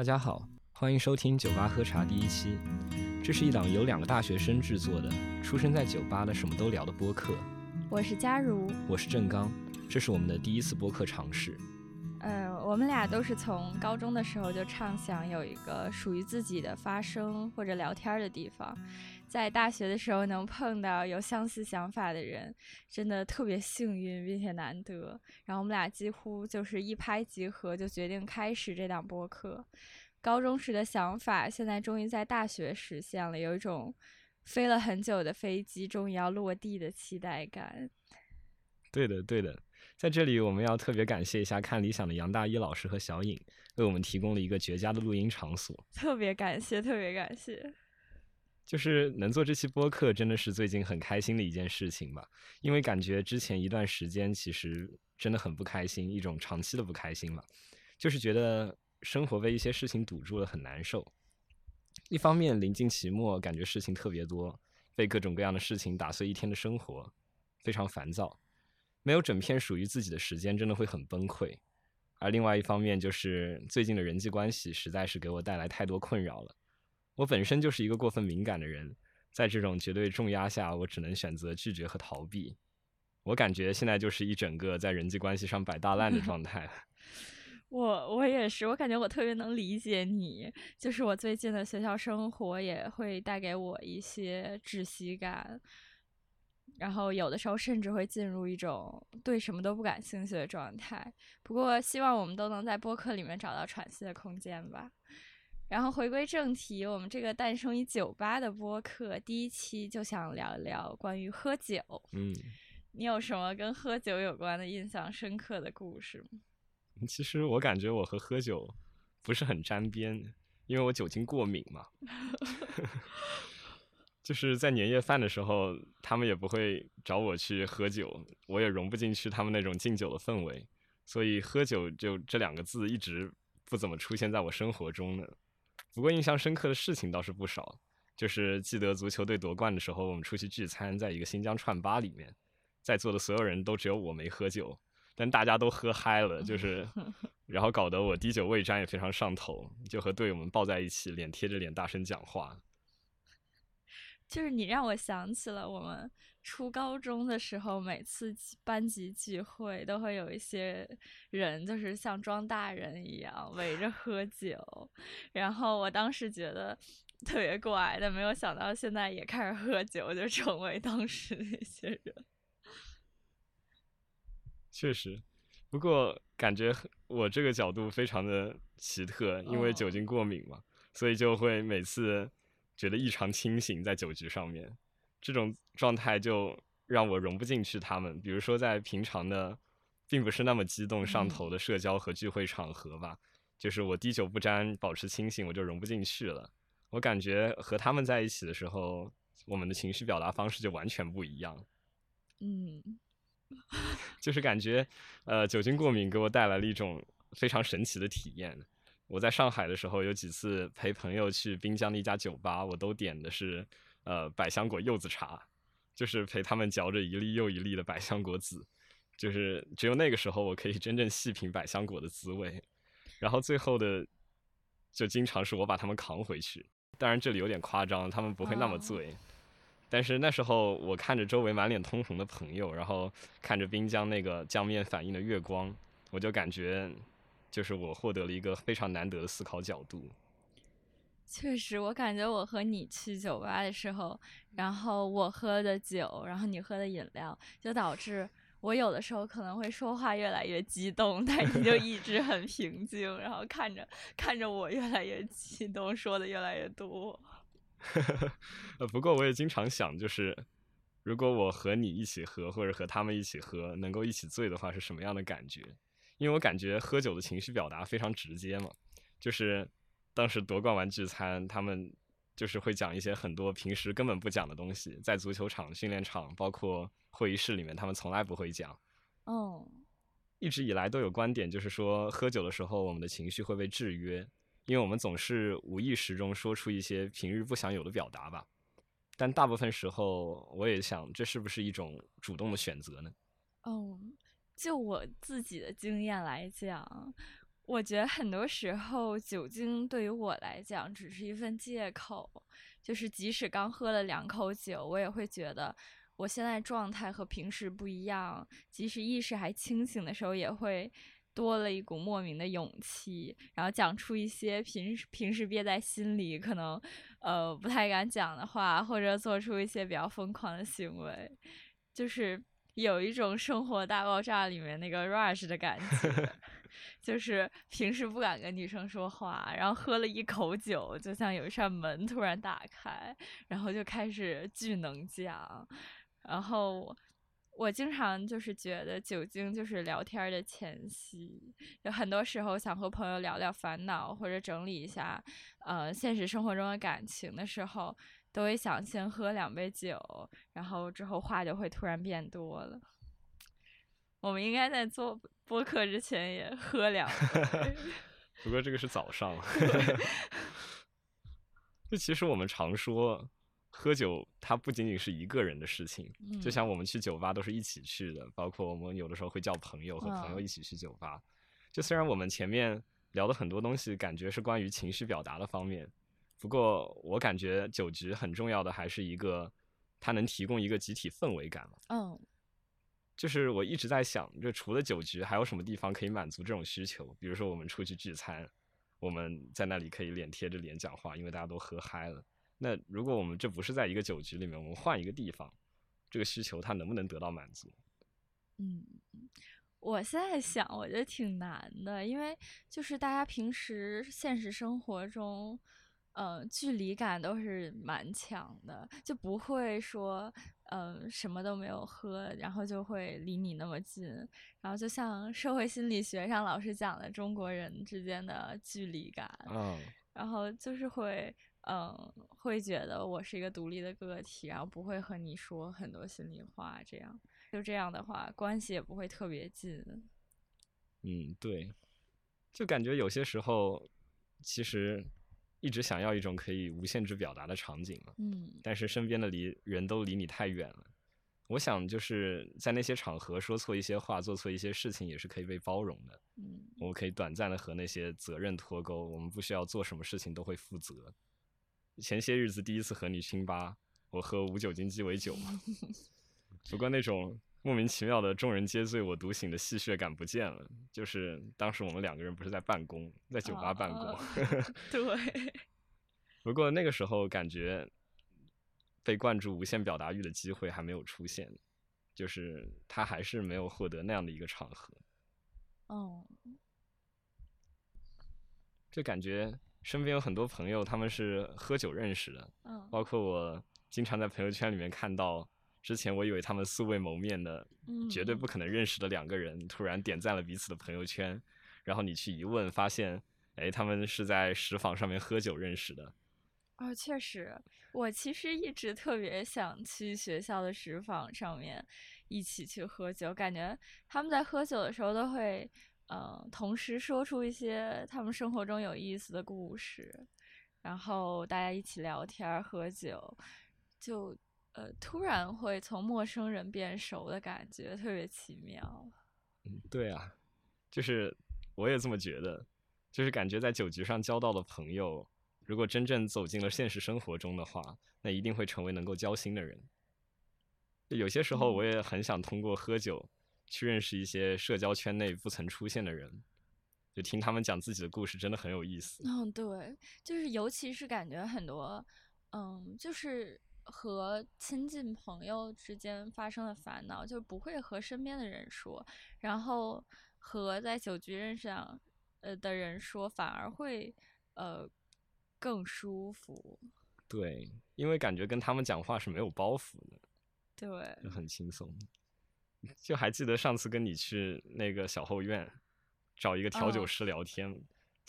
大家好，欢迎收听酒吧喝茶第一期。这是一档由两个大学生制作的、出生在酒吧的什么都聊的播客。我是佳如，我是郑刚，这是我们的第一次播客尝试。我们俩都是从高中的时候就畅想有一个属于自己的发声或者聊天的地方。在大学的时候能碰到有相似想法的人，真的特别幸运并且难得。然后我们俩几乎就是一拍即合，就决定开始这档播客。高中时的想法，现在终于在大学实现了，有一种飞了很久的飞机终于要落地的期待感。对的，对的，在这里我们要特别感谢一下看理想的杨大一老师和小颖，为我们提供了一个绝佳的录音场所。特别感谢，特别感谢。就是能做这期播客，真的是最近很开心的一件事情吧。因为感觉之前一段时间其实真的很不开心，一种长期的不开心嘛。就是觉得生活被一些事情堵住了，很难受。一方面临近期末，感觉事情特别多，被各种各样的事情打碎一天的生活，非常烦躁。没有整片属于自己的时间，真的会很崩溃。而另外一方面，就是最近的人际关系实在是给我带来太多困扰了。我本身就是一个过分敏感的人，在这种绝对重压下，我只能选择拒绝和逃避。我感觉现在就是一整个在人际关系上摆大烂的状态。我我也是，我感觉我特别能理解你。就是我最近的学校生活也会带给我一些窒息感，然后有的时候甚至会进入一种对什么都不感兴趣的状态。不过希望我们都能在播客里面找到喘息的空间吧。然后回归正题，我们这个诞生于酒吧的播客第一期就想聊一聊关于喝酒。嗯，你有什么跟喝酒有关的印象深刻的故事吗？其实我感觉我和喝酒不是很沾边，因为我酒精过敏嘛。就是在年夜饭的时候，他们也不会找我去喝酒，我也融不进去他们那种敬酒的氛围，所以喝酒就这两个字一直不怎么出现在我生活中呢。不过印象深刻的事情倒是不少，就是记得足球队夺冠的时候，我们出去聚餐，在一个新疆串吧里面，在座的所有人都只有我没喝酒，但大家都喝嗨了，就 是，然后搞得我滴酒未沾也非常上头，就和队友们抱在一起，脸贴着脸大声讲话。就是你让我想起了我们初高中的时候，每次班级聚会都会有一些人，就是像装大人一样围着喝酒。然后我当时觉得特别怪，但没有想到现在也开始喝酒，就成为当时那些人。确实，不过感觉我这个角度非常的奇特，因为酒精过敏嘛，所以就会每次。觉得异常清醒，在酒局上面，这种状态就让我融不进去。他们，比如说在平常的，并不是那么激动上头的社交和聚会场合吧，就是我滴酒不沾，保持清醒，我就融不进去了。我感觉和他们在一起的时候，我们的情绪表达方式就完全不一样。嗯，就是感觉，呃，酒精过敏给我带来了一种非常神奇的体验。我在上海的时候，有几次陪朋友去滨江的一家酒吧，我都点的是呃百香果柚子茶，就是陪他们嚼着一粒又一粒的百香果籽，就是只有那个时候我可以真正细品百香果的滋味。然后最后的就经常是我把他们扛回去，当然这里有点夸张，他们不会那么醉。但是那时候我看着周围满脸通红的朋友，然后看着滨江那个江面反映的月光，我就感觉。就是我获得了一个非常难得的思考角度。确实，我感觉我和你去酒吧的时候，然后我喝的酒，然后你喝的饮料，就导致我有的时候可能会说话越来越激动，但你就一直很平静，然后看着看着我越来越激动，说的越来越多。呃，不过我也经常想，就是如果我和你一起喝，或者和他们一起喝，能够一起醉的话，是什么样的感觉？因为我感觉喝酒的情绪表达非常直接嘛，就是当时夺冠完聚餐，他们就是会讲一些很多平时根本不讲的东西，在足球场、训练场，包括会议室里面，他们从来不会讲。哦，一直以来都有观点，就是说喝酒的时候，我们的情绪会被制约，因为我们总是无意识中说出一些平日不想有的表达吧。但大部分时候，我也想，这是不是一种主动的选择呢？哦。就我自己的经验来讲，我觉得很多时候酒精对于我来讲只是一份借口，就是即使刚喝了两口酒，我也会觉得我现在状态和平时不一样，即使意识还清醒的时候，也会多了一股莫名的勇气，然后讲出一些平时平时憋在心里可能呃不太敢讲的话，或者做出一些比较疯狂的行为，就是有一种生活大爆炸里面那个 rush 的感觉。就是平时不敢跟女生说话，然后喝了一口酒，就像有一扇门突然打开，然后就开始巨能讲。然后我经常就是觉得酒精就是聊天的前夕，有很多时候想和朋友聊聊烦恼或者整理一下呃现实生活中的感情的时候，都会想先喝两杯酒，然后之后话就会突然变多了。我们应该在做播客之前也喝两杯。不过这个是早上。就其实我们常说，喝酒它不仅仅是一个人的事情。就像我们去酒吧都是一起去的，包括我们有的时候会叫朋友和朋友一起去酒吧。就虽然我们前面聊的很多东西感觉是关于情绪表达的方面，不过我感觉酒局很重要的还是一个，它能提供一个集体氛围感嘛。嗯。就是我一直在想，就除了酒局，还有什么地方可以满足这种需求？比如说我们出去聚餐，我们在那里可以脸贴着脸讲话，因为大家都喝嗨了。那如果我们这不是在一个酒局里面，我们换一个地方，这个需求它能不能得到满足？嗯，我现在想，我觉得挺难的，因为就是大家平时现实生活中。嗯，距离感都是蛮强的，就不会说，嗯，什么都没有喝，然后就会离你那么近。然后就像社会心理学上老师讲的，中国人之间的距离感，嗯，然后就是会，嗯，会觉得我是一个独立的个体，然后不会和你说很多心里话，这样，就这样的话，关系也不会特别近。嗯，对，就感觉有些时候，其实。一直想要一种可以无限制表达的场景嘛，嗯，但是身边的离人都离你太远了。我想就是在那些场合说错一些话，做错一些事情也是可以被包容的。嗯，我们可以短暂的和那些责任脱钩，我们不需要做什么事情都会负责。前些日子第一次和你清吧，我喝无酒精鸡尾酒嘛，不过那种。莫名其妙的众人皆醉我独醒的戏谑感不见了，就是当时我们两个人不是在办公，在酒吧办公。对。不过那个时候感觉被灌注无限表达欲的机会还没有出现，就是他还是没有获得那样的一个场合。哦。就感觉身边有很多朋友，他们是喝酒认识的。嗯。包括我经常在朋友圈里面看到。之前我以为他们素未谋面的，绝对不可能认识的两个人，突然点赞了彼此的朋友圈，然后你去一问，发现，哎，他们是在石坊上面喝酒认识的。哦，确实，我其实一直特别想去学校的石坊上面一起去喝酒，感觉他们在喝酒的时候都会，嗯，同时说出一些他们生活中有意思的故事，然后大家一起聊天喝酒，就。呃，突然会从陌生人变熟的感觉，特别奇妙。嗯，对啊，就是我也这么觉得，就是感觉在酒局上交到的朋友，如果真正走进了现实生活中的话，那一定会成为能够交心的人。有些时候，我也很想通过喝酒去认识一些社交圈内不曾出现的人，就听他们讲自己的故事，真的很有意思。嗯，对，就是尤其是感觉很多，嗯，就是。和亲近朋友之间发生的烦恼，就不会和身边的人说，然后和在酒局认识上呃的人说，反而会呃更舒服。对，因为感觉跟他们讲话是没有包袱的，对，就很轻松。就还记得上次跟你去那个小后院找一个调酒师聊天。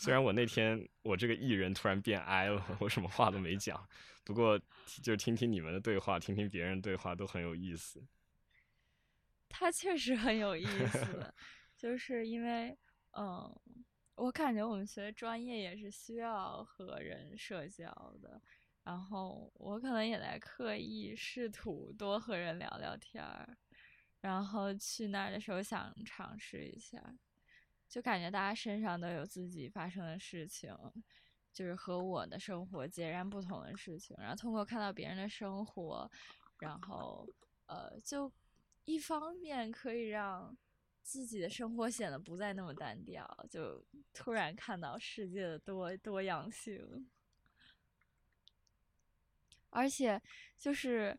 虽然我那天我这个艺人突然变哀了，我什么话都没讲，不过就听听你们的对话，听听别人对话都很有意思。他确实很有意思，就是因为，嗯，我感觉我们学的专业也是需要和人社交的，然后我可能也在刻意试图多和人聊聊天儿，然后去那儿的时候想尝试一下。就感觉大家身上都有自己发生的事情，就是和我的生活截然不同的事情。然后通过看到别人的生活，然后呃，就一方面可以让自己的生活显得不再那么单调，就突然看到世界的多多样性。而且就是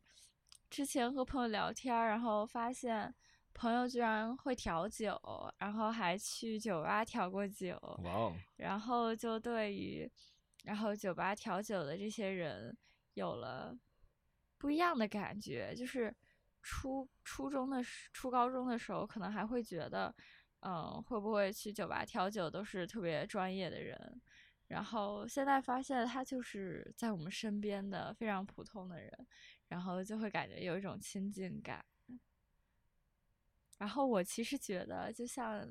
之前和朋友聊天，然后发现朋友居然会调酒，然后还去酒吧调过酒。哇哦！然后就对于然后酒吧调酒的这些人有了不一样的感觉。就是初初中的时初高中的时候，可能还会觉得，嗯，会不会去酒吧调酒都是特别专业的人。然后现在发现他就是在我们身边的非常普通的人，然后就会感觉有一种亲近感。然后我其实觉得，就像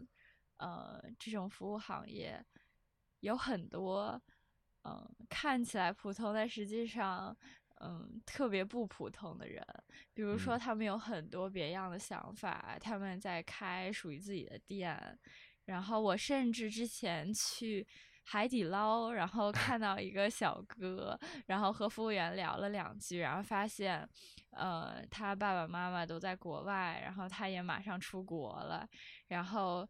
呃这种服务行业，有很多嗯看起来普通，但实际上嗯特别不普通的人。比如说，他们有很多别样的想法，他们在开属于自己的店。然后我甚至之前去。海底捞，然后看到一个小哥，然后和服务员聊了两句，然后发现，呃，他爸爸妈妈都在国外，然后他也马上出国了，然后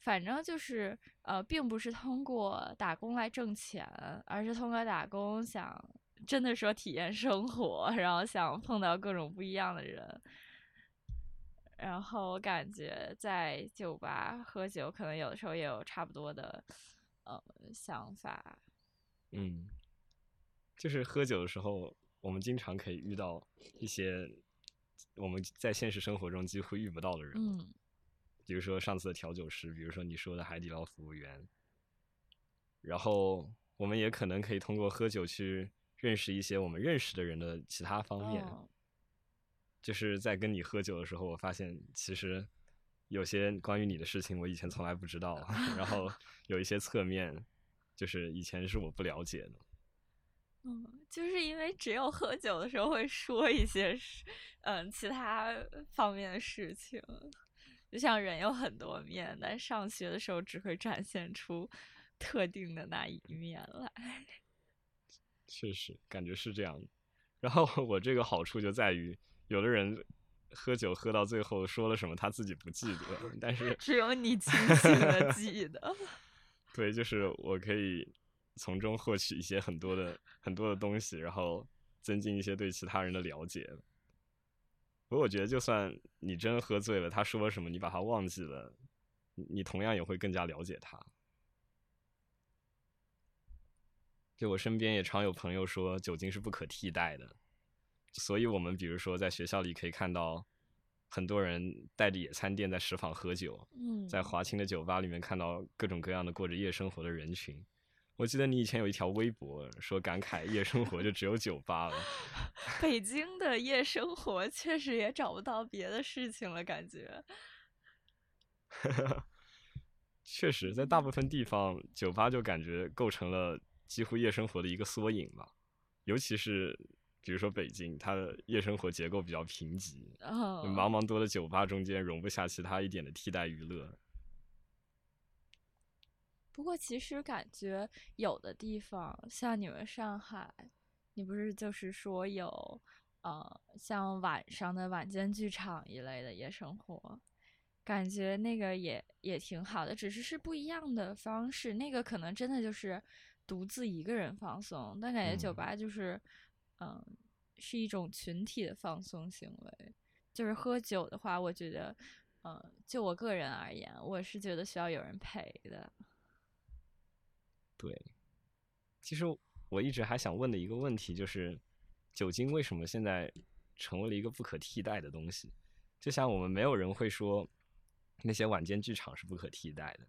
反正就是呃，并不是通过打工来挣钱，而是通过打工想真的说体验生活，然后想碰到各种不一样的人，然后我感觉在酒吧喝酒，可能有的时候也有差不多的。呃，想法，嗯，就是喝酒的时候，我们经常可以遇到一些我们在现实生活中几乎遇不到的人，嗯，比如说上次的调酒师，比如说你说的海底捞服务员，然后我们也可能可以通过喝酒去认识一些我们认识的人的其他方面，就是在跟你喝酒的时候，我发现其实。有些关于你的事情，我以前从来不知道，然后有一些侧面，就是以前是我不了解的。嗯，就是因为只有喝酒的时候会说一些事，嗯，其他方面的事情，就像人有很多面，但上学的时候只会展现出特定的那一面来。确实，感觉是这样。然后我这个好处就在于，有的人。喝酒喝到最后说了什么他自己不记得，但是只有你清醒的记得。对，就是我可以从中获取一些很多的很多的东西，然后增进一些对其他人的了解。不过我觉得，就算你真喝醉了，他说了什么你把他忘记了，你同样也会更加了解他。就我身边也常有朋友说，酒精是不可替代的。所以，我们比如说在学校里可以看到很多人带着野餐垫在食坊喝酒，在华清的酒吧里面看到各种各样的过着夜生活的人群。我记得你以前有一条微博说感慨夜生活就只有酒吧了。北京的夜生活确实也找不到别的事情了，感觉。确实，在大部分地方，酒吧就感觉构成了几乎夜生活的一个缩影吧，尤其是。比如说北京，它的夜生活结构比较贫瘠，茫茫多的酒吧中间容不下其他一点的替代娱乐。不过，其实感觉有的地方，像你们上海，你不是就是说有，呃，像晚上的晚间剧场一类的夜生活，感觉那个也也挺好的，只是是不一样的方式。那个可能真的就是独自一个人放松，但感觉酒吧就是。嗯，嗯是一种群体的放松行为。就是喝酒的话，我觉得，嗯，就我个人而言，我是觉得需要有人陪的。对，其实我一直还想问的一个问题就是，酒精为什么现在成为了一个不可替代的东西？就像我们没有人会说那些晚间剧场是不可替代的，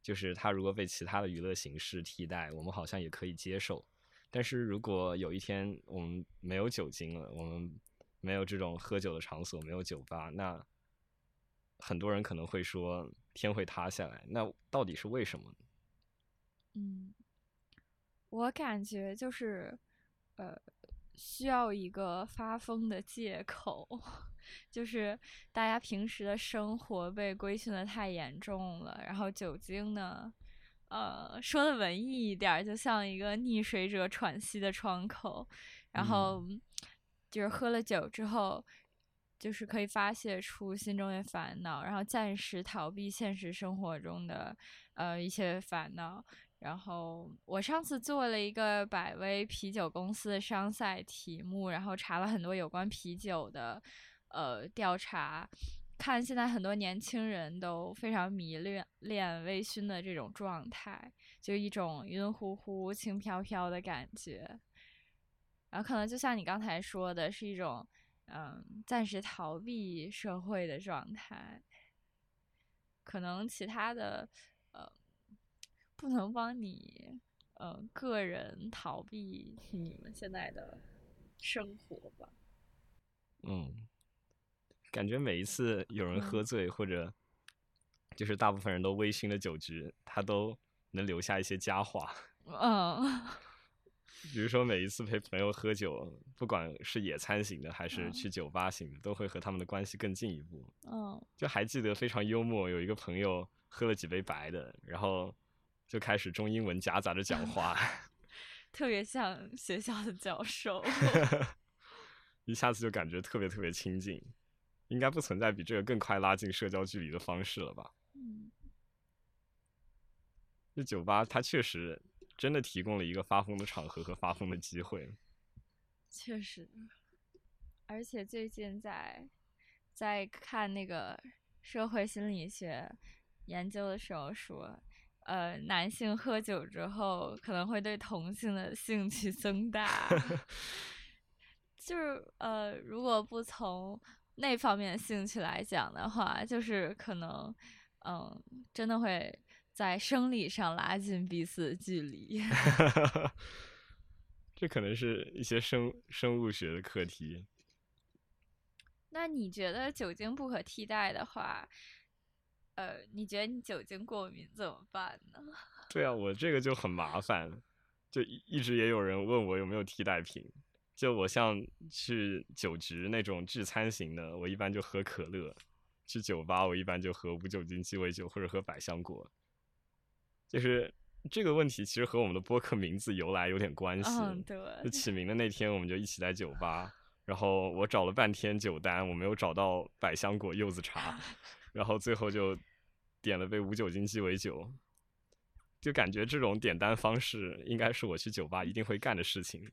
就是它如果被其他的娱乐形式替代，我们好像也可以接受。但是如果有一天我们没有酒精了，我们没有这种喝酒的场所，没有酒吧，那很多人可能会说天会塌下来。那到底是为什么？嗯，我感觉就是呃，需要一个发疯的借口，就是大家平时的生活被规训的太严重了，然后酒精呢，呃，说的文艺一点，就像一个溺水者喘息的窗口，然后就是喝了酒之后，就是可以发泄出心中的烦恼，然后暂时逃避现实生活中的呃一些烦恼。然后我上次做了一个百威啤酒公司的商赛题目，然后查了很多有关啤酒的呃调查，看现在很多年轻人都非常迷恋恋微醺的这种状态，就一种晕乎乎、轻飘飘的感觉。然后可能就像你刚才说的，是一种嗯暂时逃避社会的状态，可能其他的呃。不能帮你，呃，个人逃避你们现在的生活吧。嗯，感觉每一次有人喝醉，或者就是大部分人都微醺的酒局，他都能留下一些佳话。嗯。比如说，每一次陪朋友喝酒，不管是野餐型的，还是去酒吧型的，都会和他们的关系更进一步。嗯。就还记得非常幽默，有一个朋友喝了几杯白的，然后。就开始中英文夹杂着讲 话，特别像学校的教授，一下子就感觉特别特别亲近，应该不存在比这个更快拉近社交距离的方式了吧？嗯，这酒吧它确实真的提供了一个发疯的场合和发疯的机会，确实，而且最近在在看那个社会心理学研究的时候说。呃，男性喝酒之后可能会对同性的兴趣增大，就是呃，如果不从那方面的兴趣来讲的话，就是可能，嗯，真的会在生理上拉近彼此的距离。这可能是一些生生物学的课题。那你觉得酒精不可替代的话？呃，你觉得你酒精过敏怎么办呢？对啊，我这个就很麻烦，就一直也有人问我有没有替代品。就我像去酒局那种聚餐型的，我一般就喝可乐；去酒吧，我一般就喝无酒精鸡尾酒或者喝百香果。就是这个问题，其实和我们的播客名字由来有点关系。嗯，对。就起名的那天，我们就一起在酒吧，然后我找了半天酒单，我没有找到百香果柚子茶。然后最后就点了杯无酒精鸡尾酒，就感觉这种点单方式应该是我去酒吧一定会干的事情，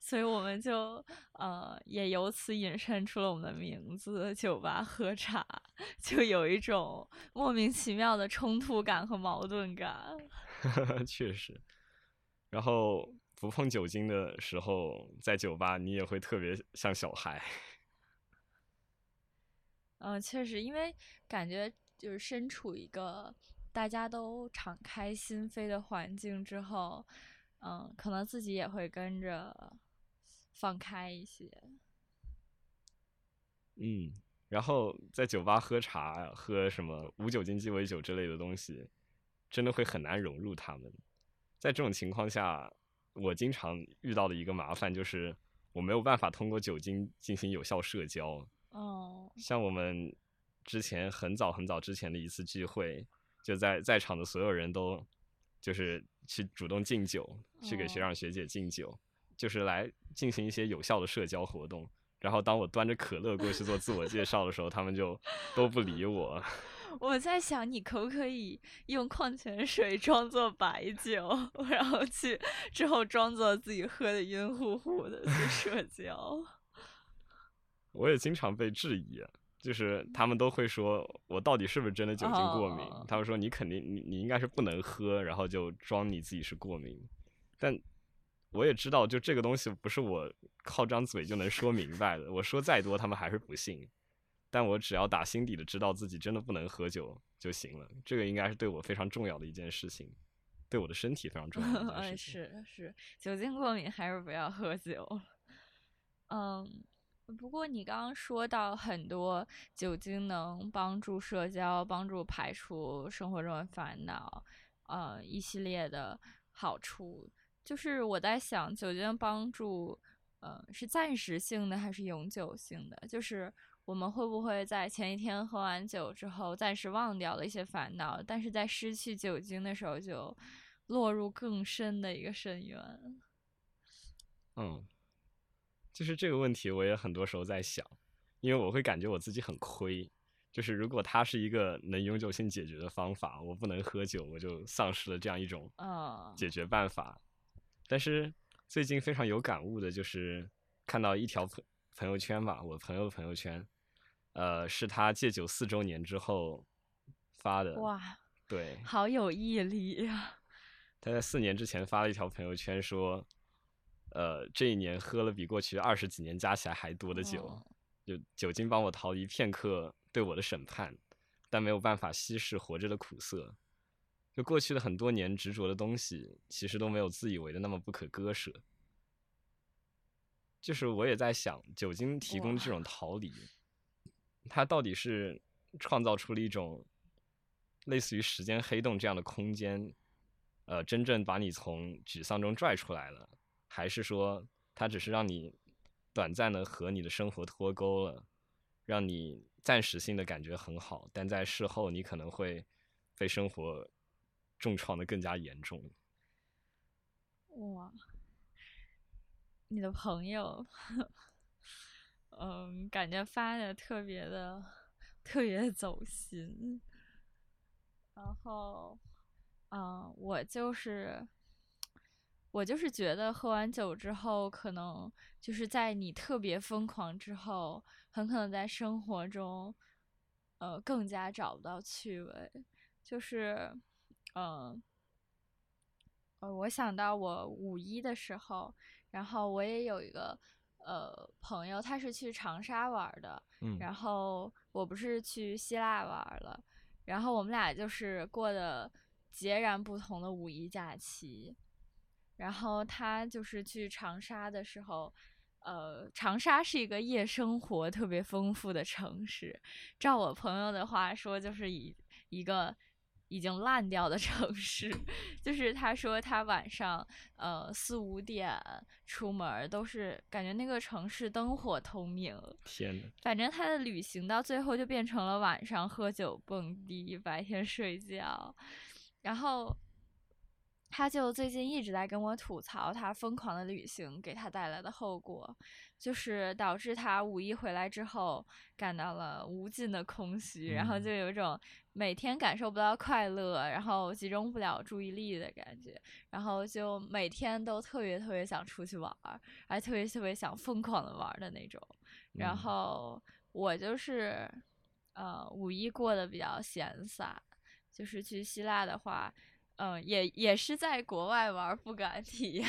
所以我们就呃也由此引申出了我们的名字“酒吧喝茶”，就有一种莫名其妙的冲突感和矛盾感。确实，然后不碰酒精的时候，在酒吧你也会特别像小孩。嗯，确实，因为感觉就是身处一个大家都敞开心扉的环境之后，嗯，可能自己也会跟着放开一些。嗯，然后在酒吧喝茶、喝什么无酒精鸡尾酒之类的东西，真的会很难融入他们。在这种情况下，我经常遇到的一个麻烦就是，我没有办法通过酒精进行有效社交。哦，像我们之前很早很早之前的一次聚会，就在在场的所有人都就是去主动敬酒，去给学长学姐敬酒，就是来进行一些有效的社交活动。然后当我端着可乐过去做自我介绍的时候，他们就 都不理我。我在想，你可不可以用矿泉水装作白酒，然后去之后装作自己喝的晕乎乎的去社交？我也经常被质疑，就是他们都会说我到底是不是真的酒精过敏？他们说你肯定你你应该是不能喝，然后就装你自己是过敏。但我也知道，就这个东西不是我靠张嘴就能说明白的。我说再多，他们还是不信。但我只要打心底的知道自己真的不能喝酒就行了。这个应该是对我非常重要的一件事情，对我的身体非常重要的事 情。是是，酒精过敏还是不要喝酒。嗯。不过你刚刚说到很多酒精能帮助社交、帮助排除生活中的烦恼，呃，一系列的好处，就是我在想，酒精帮助，呃，是暂时性的还是永久性的？就是我们会不会在前一天喝完酒之后暂时忘掉了一些烦恼，但是在失去酒精的时候就落入更深的一个深渊？嗯，就是这个问题，我也很多时候在想，因为我会感觉我自己很亏。就是如果它是一个能永久性解决的方法，我不能喝酒，我就丧失了这样一种解决办法。但是最近非常有感悟的就是看到一条朋朋友圈吧，我朋友的朋友圈，呃，是他戒酒四周年之后发的。哇，对，好有毅力呀！他在四年之前发了一条朋友圈说，呃，这一年喝了比过去二十几年加起来还多的酒，就酒精帮我逃离片刻。对我的审判，但没有办法稀释活着的苦涩。就过去的很多年执着的东西，其实都没有自以为的那么不可割舍。就是我也在想，酒精提供这种逃离，它到底是创造出了一种类似于时间黑洞这样的空间，呃，真正把你从沮丧中拽出来了，还是说它只是让你短暂的和你的生活脱钩了，让你。暂时性的感觉很好，但在事后你可能会被生活重创的更加严重。哇，你的朋友，嗯，感觉发的特别的特别走心。然后，嗯，我就是我就是觉得喝完酒之后，可能就是在你特别疯狂之后。很可能在生活中，呃，更加找不到趣味。就是，嗯，呃，我想到我五一的时候，然后我也有一个呃朋友，他是去长沙玩的，嗯，然后我不是去希腊玩了，然后我们俩就是过的截然不同的五一假期。然后他就是去长沙的时候。呃，长沙是一个夜生活特别丰富的城市。照我朋友的话说，就是以一个已经烂掉的城市。就是他说他晚上呃四五点出门，都是感觉那个城市灯火通明。天呐，反正他的旅行到最后就变成了晚上喝酒蹦迪，白天睡觉，然后。他就最近一直在跟我吐槽他疯狂的旅行给他带来的后果，就是导致他五一回来之后感到了无尽的空虚，然后就有一种每天感受不到快乐，然后集中不了注意力的感觉，然后就每天都特别特别想出去玩儿，还特别特别想疯狂的玩的那种。然后我就是，呃，五一过得比较闲散，就是去希腊的话。嗯，也也是在国外玩，不敢体验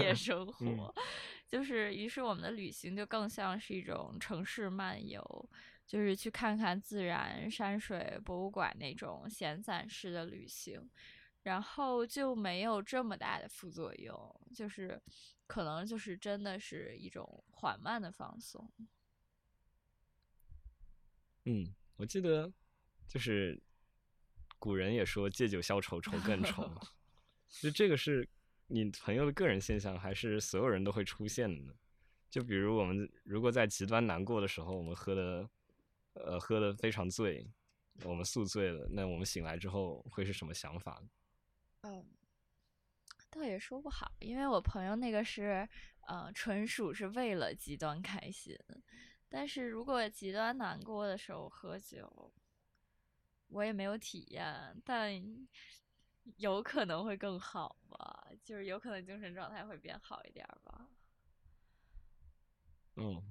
夜 生活，就是于是我们的旅行就更像是一种城市漫游，就是去看看自然、山水、博物馆那种闲散式的旅行，然后就没有这么大的副作用，就是可能就是真的是一种缓慢的放松。嗯，我记得就是。古人也说借酒消愁愁更愁，就这个是你朋友的个人现象，还是所有人都会出现的呢？就比如我们如果在极端难过的时候，我们喝的呃喝的非常醉，我们宿醉了，那我们醒来之后会是什么想法？嗯，倒也说不好，因为我朋友那个是呃纯属是为了极端开心，但是如果极端难过的时候喝酒。我也没有体验，但有可能会更好吧，就是有可能精神状态会变好一点吧。嗯，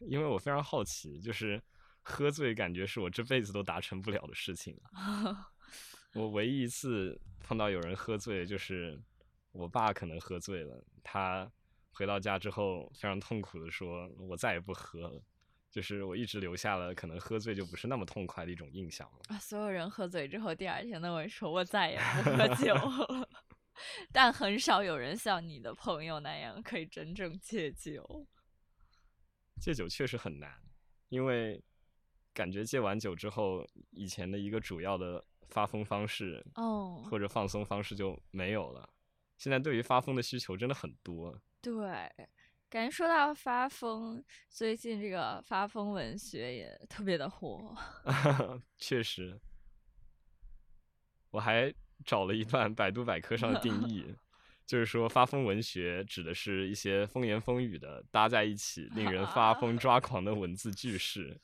因为我非常好奇，就是喝醉感觉是我这辈子都达成不了的事情。我唯一一次碰到有人喝醉，就是我爸可能喝醉了，他回到家之后非常痛苦的说：“我再也不喝了。”就是我一直留下了可能喝醉就不是那么痛快的一种印象啊！所有人喝醉之后，第二天都会说：“我再也不喝酒了。”但很少有人像你的朋友那样可以真正戒酒。戒酒确实很难，因为感觉戒完酒之后，以前的一个主要的发疯方式哦，或者放松方式就没有了。现在对于发疯的需求真的很多。对。感觉说到发疯，最近这个发疯文学也特别的火。确实，我还找了一段百度百科上的定义，就是说发疯文学指的是一些风言风语的搭在一起，令人发疯抓狂的文字句式。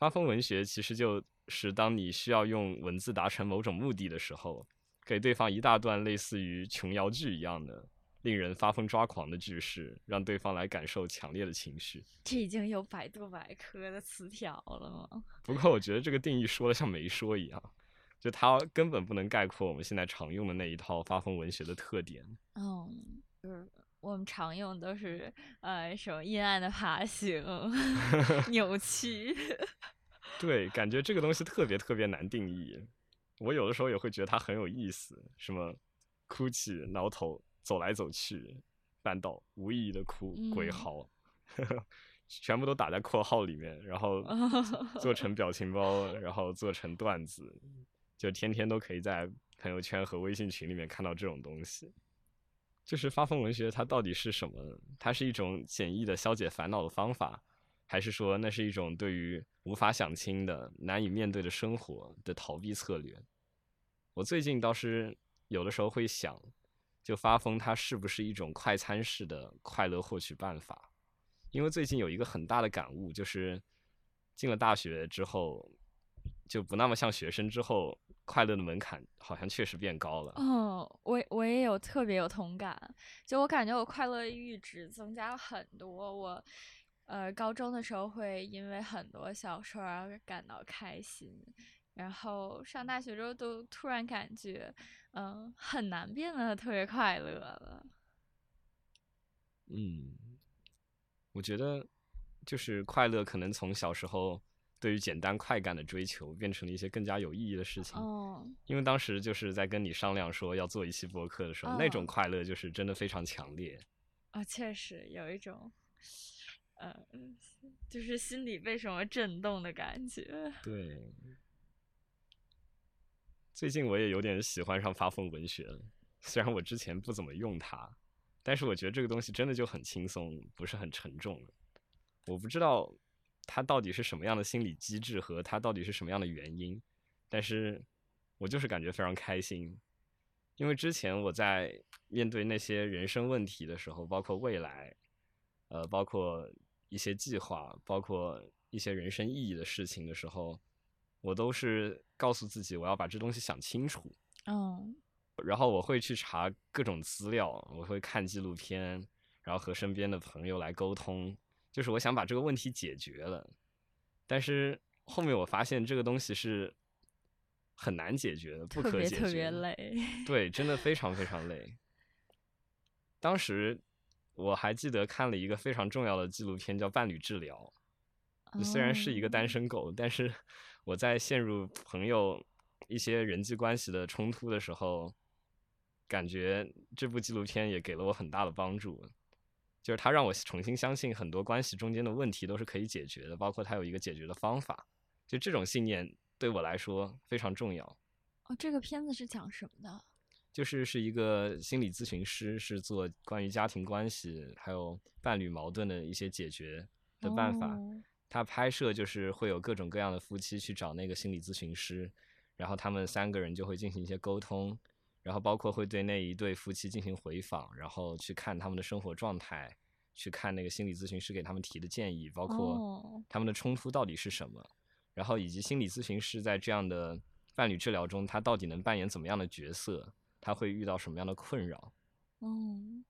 发疯文学其实就是当你需要用文字达成某种目的的时候，给对方一大段类似于琼瑶剧一样的。令人发疯抓狂的句式，让对方来感受强烈的情绪。这已经有百度百科的词条了吗？不过我觉得这个定义说的像没说一样，就它根本不能概括我们现在常用的那一套发疯文学的特点。嗯，就是我们常用都是呃什么阴暗的爬行、扭曲。对，感觉这个东西特别特别难定义。我有的时候也会觉得它很有意思，什么哭泣、挠头。走来走去，半道无意义的哭，鬼嚎，全部都打在括号里面，然后 做成表情包，然后做成段子，就天天都可以在朋友圈和微信群里面看到这种东西。就是发疯文学，它到底是什么？它是一种简易的消解烦恼的方法，还是说那是一种对于无法想清的、难以面对的生活的逃避策略？我最近倒是有的时候会想。就发疯，它是不是一种快餐式的快乐获取办法？因为最近有一个很大的感悟，就是进了大学之后，就不那么像学生之后，快乐的门槛好像确实变高了。嗯，我我也有特别有同感，就我感觉我快乐阈值增加了很多。我呃高中的时候会因为很多小事而感到开心，然后上大学之后都突然感觉。嗯，很难变得特别快乐了。嗯，我觉得就是快乐，可能从小时候对于简单快感的追求，变成了一些更加有意义的事情。哦。因为当时就是在跟你商量说要做一期播客的时候，那种快乐就是真的非常强烈。啊，确实有一种，呃，就是心里被什么震动的感觉。对。最近我也有点喜欢上发疯文学了，虽然我之前不怎么用它，但是我觉得这个东西真的就很轻松，不是很沉重。我不知道它到底是什么样的心理机制和它到底是什么样的原因，但是我就是感觉非常开心，因为之前我在面对那些人生问题的时候，包括未来，呃，包括一些计划，包括一些人生意义的事情的时候。我都是告诉自己，我要把这东西想清楚。嗯，然后我会去查各种资料，我会看纪录片，然后和身边的朋友来沟通，就是我想把这个问题解决了。但是后面我发现这个东西是很难解决的，不可解决，特别累。对，真的非常非常累。当时我还记得看了一个非常重要的纪录片，叫《伴侣治疗》。虽然是一个单身狗，但是。我在陷入朋友一些人际关系的冲突的时候，感觉这部纪录片也给了我很大的帮助，就是它让我重新相信很多关系中间的问题都是可以解决的，包括它有一个解决的方法。就这种信念对我来说非常重要。哦，这个片子是讲什么的？就是是一个心理咨询师，是做关于家庭关系还有伴侣矛盾的一些解决的办法。他拍摄就是会有各种各样的夫妻去找那个心理咨询师，然后他们三个人就会进行一些沟通，然后包括会对那一对夫妻进行回访，然后去看他们的生活状态，去看那个心理咨询师给他们提的建议，包括他们的冲突到底是什么，然后以及心理咨询师在这样的伴侣治疗中，他到底能扮演怎么样的角色，他会遇到什么样的困扰？嗯，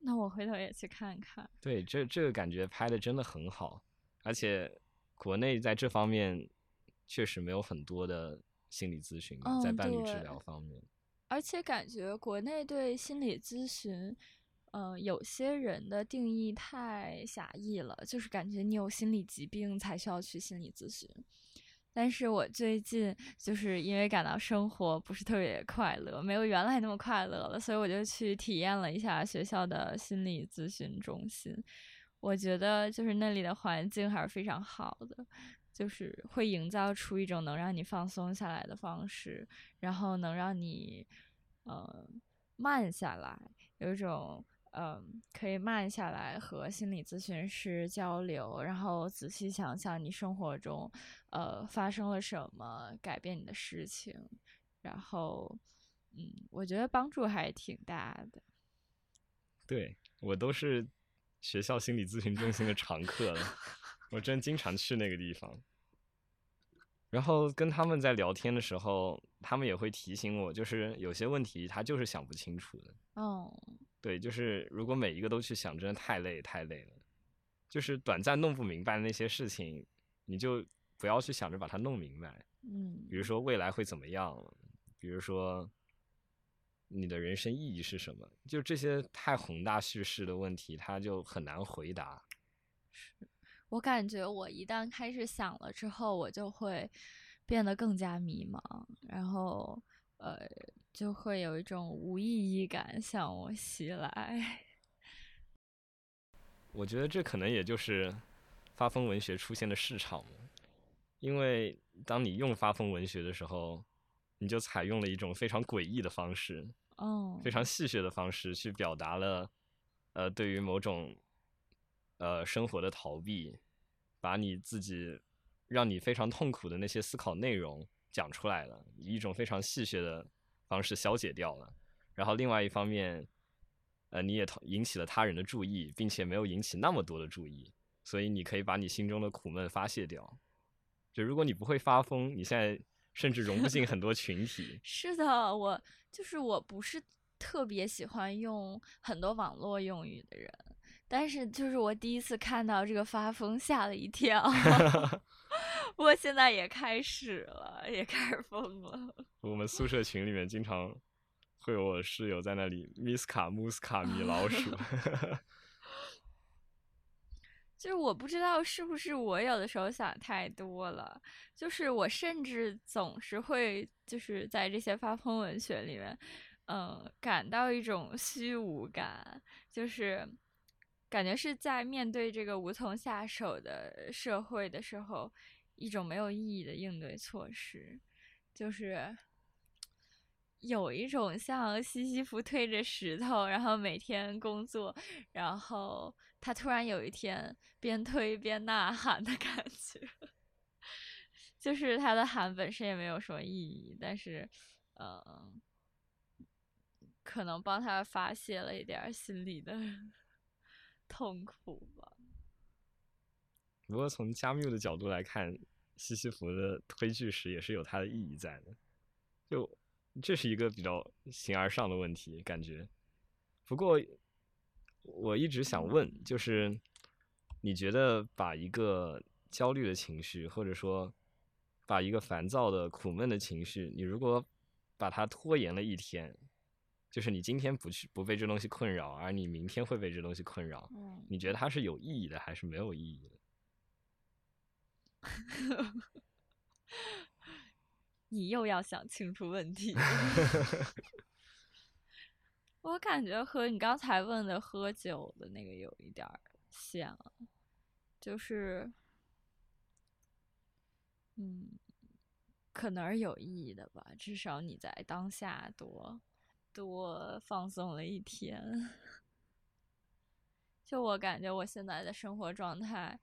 那我回头也去看看。对，这这个感觉拍的真的很好。而且，国内在这方面确实没有很多的心理咨询，在伴侣治疗方面。而且感觉国内对心理咨询，呃，有些人的定义太狭义了，就是感觉你有心理疾病才需要去心理咨询。但是我最近就是因为感到生活不是特别快乐，没有原来那么快乐了，所以我就去体验了一下学校的心理咨询中心。我觉得就是那里的环境还是非常好的，就是会营造出一种能让你放松下来的方式，然后能让你呃慢下来，有一种嗯，可以慢下来和心理咨询师交流，然后仔细想想你生活中，呃，发生了什么改变你的事情，然后，嗯，我觉得帮助还挺大的。对我都是学校心理咨询中心的常客了，我真经常去那个地方。然后跟他们在聊天的时候，他们也会提醒我，就是有些问题他就是想不清楚的。哦。对，就是如果每一个都去想，真的太累太累了。就是短暂弄不明白的那些事情，你就不要去想着把它弄明白。嗯。比如说未来会怎么样？比如说你的人生意义是什么？就这些太宏大叙事的问题，他就很难回答。是我感觉，我一旦开始想了之后，我就会变得更加迷茫，然后呃。就会有一种无意义感向我袭来。我觉得这可能也就是发疯文学出现的市场因为当你用发疯文学的时候，你就采用了一种非常诡异的方式，哦，非常戏谑的方式去表达了，呃，对于某种呃生活的逃避，把你自己让你非常痛苦的那些思考内容讲出来了，以一种非常戏谑的。方式消解掉了，然后另外一方面，呃，你也引起了他人的注意，并且没有引起那么多的注意，所以你可以把你心中的苦闷发泄掉。就如果你不会发疯，你现在甚至融不进很多群体。是的，我就是我不是特别喜欢用很多网络用语的人，但是就是我第一次看到这个发疯，吓了一跳。不过现在也开始了，也开始疯了。我们宿舍群里面经常会有我室友在那里 miss 卡、穆斯卡、米老鼠。就是我不知道是不是我有的时候想太多了，就是我甚至总是会就是在这些发疯文学里面，嗯，感到一种虚无感，就是感觉是在面对这个无从下手的社会的时候。一种没有意义的应对措施，就是有一种像西西弗推着石头，然后每天工作，然后他突然有一天边推边呐喊的感觉。就是他的喊本身也没有什么意义，但是，呃，可能帮他发泄了一点心里的痛苦吧。不过从加缪的角度来看，西西弗的推巨石也是有它的意义在的。就这是一个比较形而上的问题，感觉。不过我一直想问，就是你觉得把一个焦虑的情绪，或者说把一个烦躁的、苦闷的情绪，你如果把它拖延了一天，就是你今天不去不被这东西困扰，而你明天会被这东西困扰，你觉得它是有意义的还是没有意义的？你又要想清楚问题。我感觉和你刚才问的喝酒的那个有一点像，就是，嗯，可能是有意义的吧。至少你在当下多多放松了一天。就我感觉，我现在的生活状态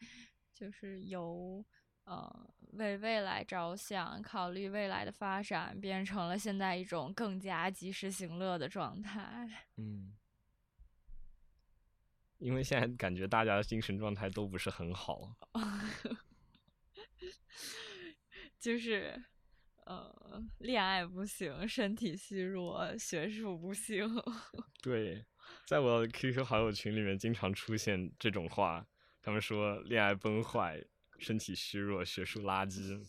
就是由。呃，为未来着想，考虑未来的发展，变成了现在一种更加及时行乐的状态。嗯，因为现在感觉大家的精神状态都不是很好，就是呃，恋爱不行，身体虚弱，学术不行。对，在我 QQ 好友群里面经常出现这种话，他们说恋爱崩坏。身体虚弱，学术垃圾，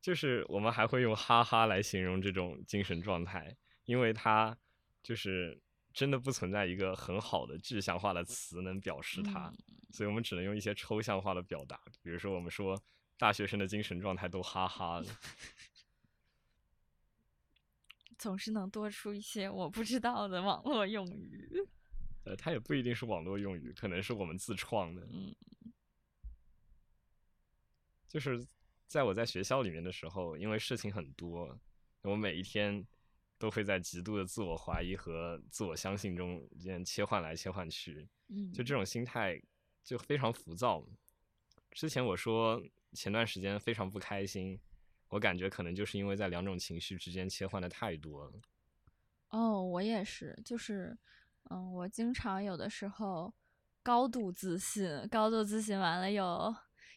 就是我们还会用哈哈来形容这种精神状态，因为它就是真的不存在一个很好的具象化的词能表示它，所以我们只能用一些抽象化的表达，比如说我们说大学生的精神状态都哈哈的，总是能多出一些我不知道的网络用语。呃，它也不一定是网络用语，可能是我们自创的。嗯。就是在我在学校里面的时候，因为事情很多，我每一天都会在极度的自我怀疑和自我相信中间切换来切换去。嗯，就这种心态就非常浮躁。之前我说前段时间非常不开心，我感觉可能就是因为在两种情绪之间切换的太多了。哦，我也是，就是，嗯，我经常有的时候高度自信，高度自信完了又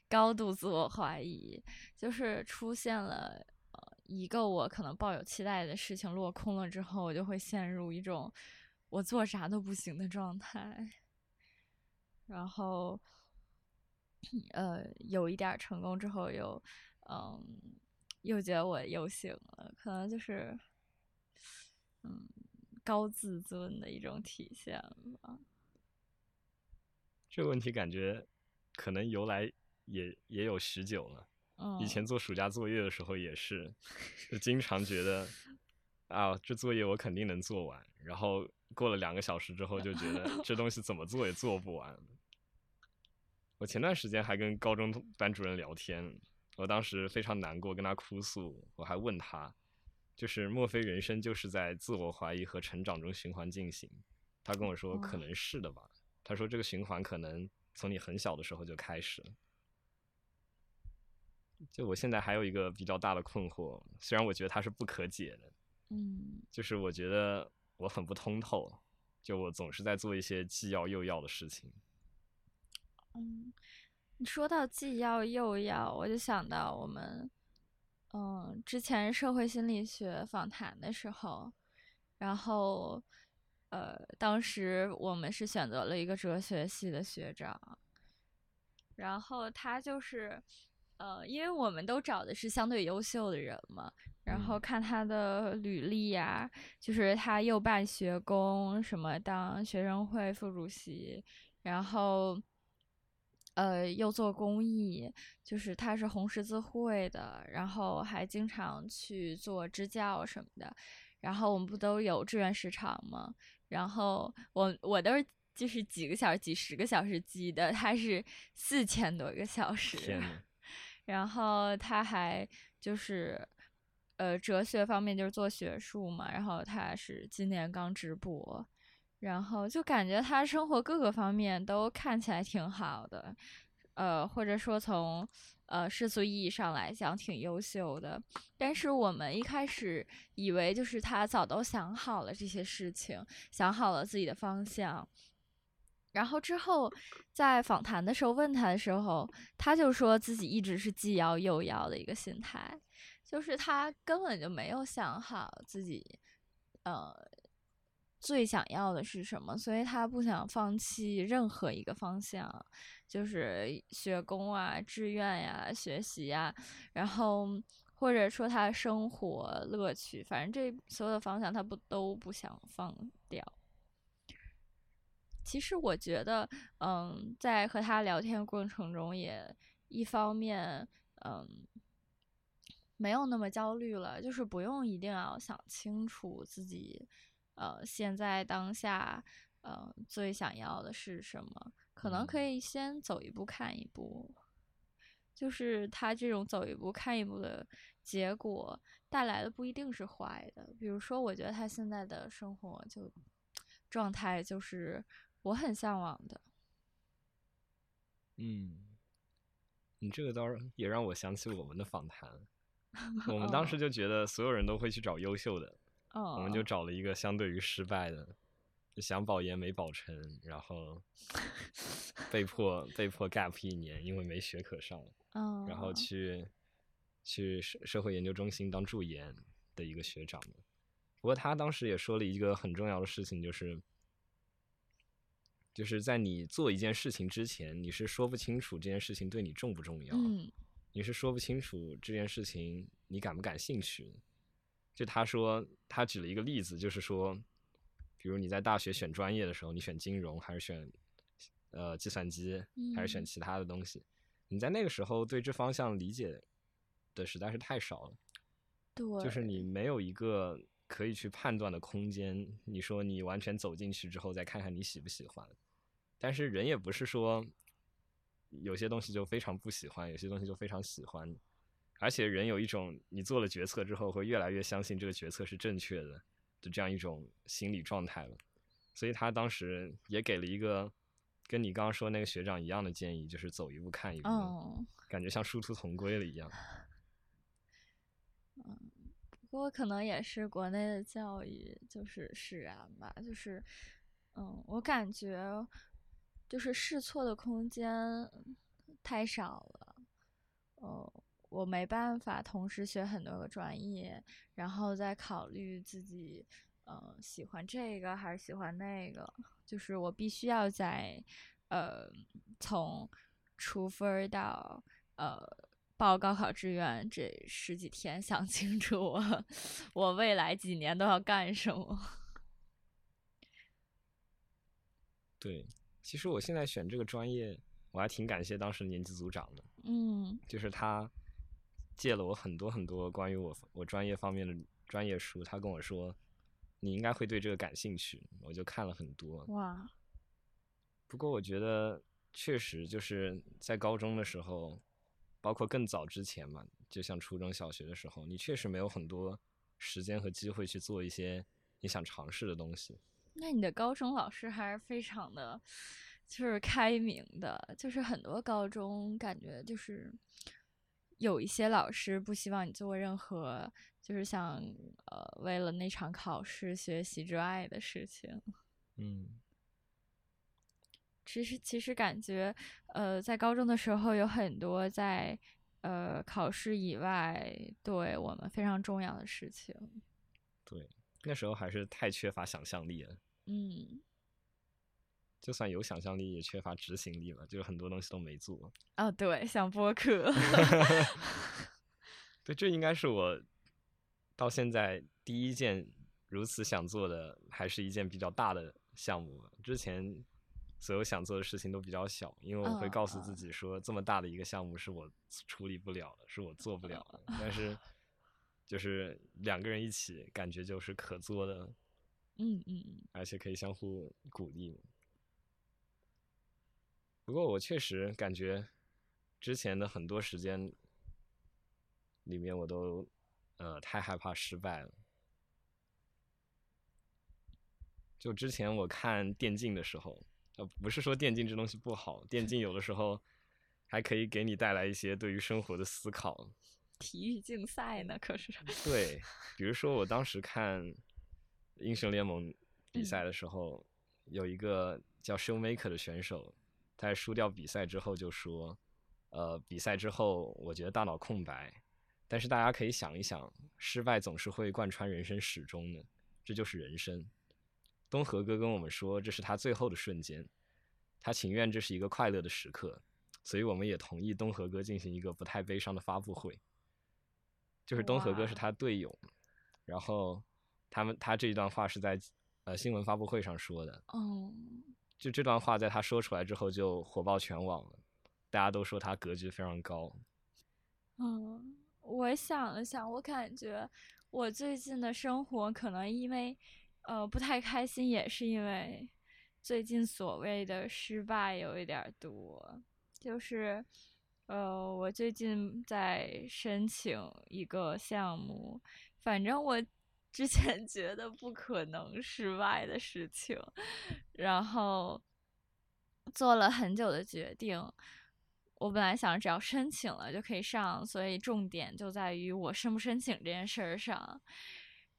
高度自我怀疑，就是出现了呃一个我可能抱有期待的事情落空了之后，我就会陷入一种我做啥都不行的状态，然后呃有一点成功之后又嗯又觉得我又醒了，可能就是。嗯，高自尊的一种体现吧。这个问题感觉可能由来也也有许久了。嗯，以前做暑假作业的时候也是，就经常觉得啊，这作业我肯定能做完，然后过了两个小时之后就觉得这东西怎么做也做不完。我前段时间还跟高中班主任聊天，我当时非常难过，跟他哭诉，我还问他。就是莫非人生就是在自我怀疑和成长中循环进行？他跟我说可能是的吧。他说这个循环可能从你很小的时候就开始了。就我现在还有一个比较大的困惑，虽然我觉得它是不可解的，嗯，就是我觉得我很不通透，就我总是在做一些既要又要的事情。嗯，你说到既要又要，我就想到我们。嗯，之前社会心理学访谈的时候，然后，呃，当时我们是选择了一个哲学系的学长，然后他就是，呃，因为我们都找的是相对优秀的人嘛，然后看他的履历呀、啊，就是他又办学工，什么当学生会副主席，然后。呃，又做公益，就是他是红十字会的，然后还经常去做支教什么的。然后我们不都有志愿时长吗？然后我我都是就是几个小时、几十个小时记的，他是四千多个小时。然后他还就是呃哲学方面就是做学术嘛，然后他是今年刚直博。然后就感觉他生活各个方面都看起来挺好的，呃，或者说从呃世俗意义上来讲挺优秀的。但是我们一开始以为就是他早都想好了这些事情，想好了自己的方向。然后之后在访谈的时候问他的时候，他就说自己一直是既要又要的一个心态，就是他根本就没有想好自己，呃。最想要的是什么？所以他不想放弃任何一个方向，就是学工啊、志愿呀、学习呀，然后或者说他生活乐趣，反正这所有的方向他不都不想放掉。其实我觉得，嗯，在和他聊天过程中，也一方面，嗯，没有那么焦虑了，就是不用一定要想清楚自己。呃，现在当下，呃，最想要的是什么？可能可以先走一步看一步，就是他这种走一步看一步的结果带来的不一定是坏的。比如说，我觉得他现在的生活就状态就是我很向往的。嗯，你这个倒是也让我想起我们的访谈，我们当时就觉得所有人都会去找优秀的。Oh. 我们就找了一个相对于失败的，就想保研没保成，然后 被迫被迫 gap 一年，因为没学可上，oh. 然后去去社社会研究中心当助研的一个学长。不过他当时也说了一个很重要的事情，就是就是在你做一件事情之前，你是说不清楚这件事情对你重不重要，嗯，你是说不清楚这件事情你感不感兴趣。就他说，他举了一个例子，就是说，比如你在大学选专业的时候，你选金融还是选，呃，计算机，还是选其他的东西，嗯、你在那个时候对这方向理解的实在是太少了，对，就是你没有一个可以去判断的空间。你说你完全走进去之后，再看看你喜不喜歡，但是人也不是说有些东西就非常不喜欢，有些东西就非常喜欢。而且人有一种你做了决策之后会越来越相信这个决策是正确的的这样一种心理状态了。所以他当时也给了一个跟你刚刚说那个学长一样的建议，就是走一步看一步，哦，感觉像殊途同归了一样。嗯，不过可能也是国内的教育就是使然吧，就是，嗯，我感觉就是试错的空间太少了，呃，我没办法同时学很多个专业，然后再考虑自己，呃，喜欢这个还是喜欢那个，就是我必须要在，呃，从出分到呃报高考志愿这十几天想清楚我 我未来几年都要干什么。对，其实我现在选这个专业，我还挺感谢当时年级组长的，嗯就是他借了我很多很多关于我我专业方面的专业书，他跟我说你应该会对这个感兴趣，我就看了很多。哇，不过我觉得确实就是在高中的时候，包括更早之前嘛，就像初中小学的时候，你确实没有很多时间和机会去做一些你想尝试的东西。那你的高中老师还是非常的，就是开明的，就是很多高中感觉就是有一些老师不希望你做任何就是像呃为了那场考试学习之外的事情。嗯，其实其实感觉，呃，在高中的时候有很多在呃考试以外对我们非常重要的事情。对，那时候还是太缺乏想象力了。嗯，就算有想象力，也缺乏执行力了，就是很多东西都没做。哦，对，想播客。对，这应该是我到现在第一件如此想做的，还是一件比较大的项目。之前所有想做的事情都比较小，因为我会嗯告诉自嗯己说，这么大的一个项目是我处理不了的，是我做不了的。但是就是两个人一起，感觉就是可做的，嗯嗯嗯，而且可以相互鼓励。不过我确实感觉之前的很多时间里面，我都呃太害怕失败了。就之前我看电竞的时候，呃，不是说电竞这东西不好，电竞有的时候还可以给你带来一些对于生活的思考。体育竞赛呢，可是。对，比如说我当时看英雄联盟比赛的时候，有一个叫 Showmaker 的选手，他在输掉比赛之后就说：“呃，比赛之后我觉得大脑空白，但是大家可以想一想，失败总是会贯穿人生始终的，这就是人生。”东河哥跟我们说，这是他最后的瞬间，他情愿这是一个快乐的时刻，所以我们也同意东河哥进行一个不太悲伤的发布会。就是东河哥是他队友，然后他们他这一段话是在呃新闻发布会上说的，哦，就这段话在他说出来之后就火爆全网了，大家都说他格局非常高。嗯，我想了想，我感觉我最近的生活可能因为呃不太开心，也是因为最近所谓的失败有一点儿多，就是呃我最近在申请一个项目，反正我之前觉得不可能失败的事情，然后做了很久的决定。我本来想只要申请了就可以上，所以重点就在于我申不申请这件事儿上。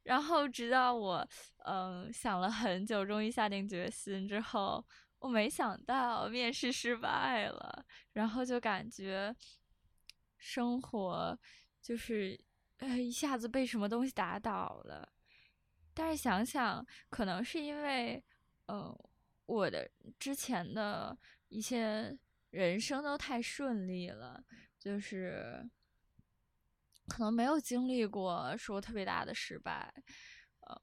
然后直到我嗯想了很久，终于下定决心之后，我没想到面试失败了，然后就感觉生活就是呃一下子被什么东西打倒了。但是想想，可能是因为呃我的之前的一些。人生都太顺利了，就是可能没有经历过说特别大的失败，呃，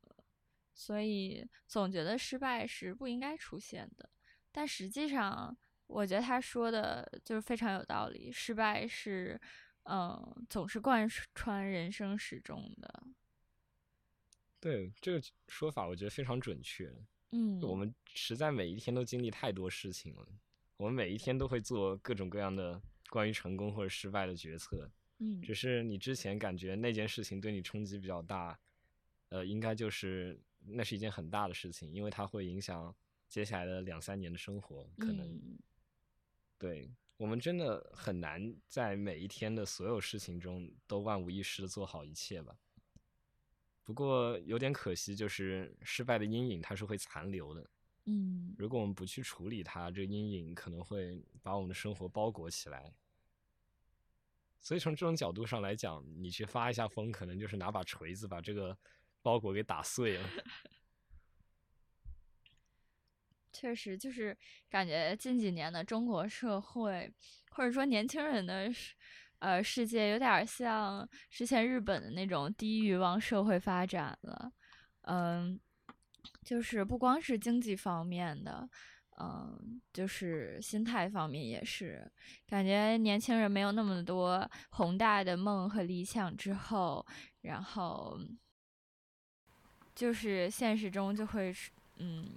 所以总觉得失败是不应该出现的。但实际上，我觉得他说的就是非常有道理，失败是、呃、总是贯穿人生始终的。对这个说法，我觉得非常准确。嗯，我们实在每一天都经历太多事情了。我们每一天都会做各种各样的关于成功或者失败的决策，嗯只是你之前感觉那件事情对你冲击比较大，呃，应该就是那是一件很大的事情，因为它会影响接下来的两三年的生活，可能。嗯对我们真的很难在每一天的所有事情中都万无一失的做好一切吧。不过有点可惜，就是失败的阴影它是会残留的。嗯如果我们不去处理它，这个阴影可能会把我们的生活包裹起来。所以从这种角度上来讲，你去发一下疯，可能就是拿把锤子把这个包裹给打碎了。确实，就是感觉近几年的中国社会，或者说年轻人的世呃世界，有点像之前日本的那种低欲望社会发展了。嗯，就是不光是经济方面的，嗯，就是心态方面也是，感觉年轻人没有那么多宏大的梦和理想之后，然后就是现实中就会嗯。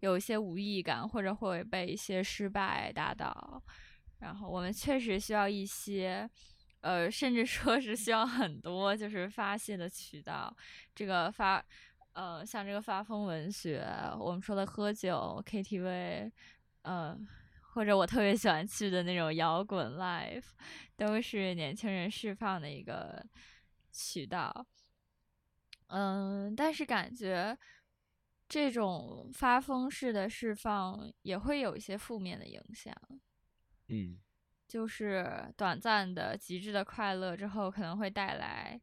有一些无意义感，或者会被一些失败打倒，然后我们确实需要一些，呃，甚至说是需要很多，就是发泄的渠道。这个发，呃，像这个发疯文学，我们说的喝酒、KTV，呃，或者我特别喜欢去的那种摇滚 live，都是年轻人释放的一个渠道。嗯，但是感觉。这种发疯式的释放也会有一些负面的影响，嗯，就是短暂的极致的快乐之后，可能会带来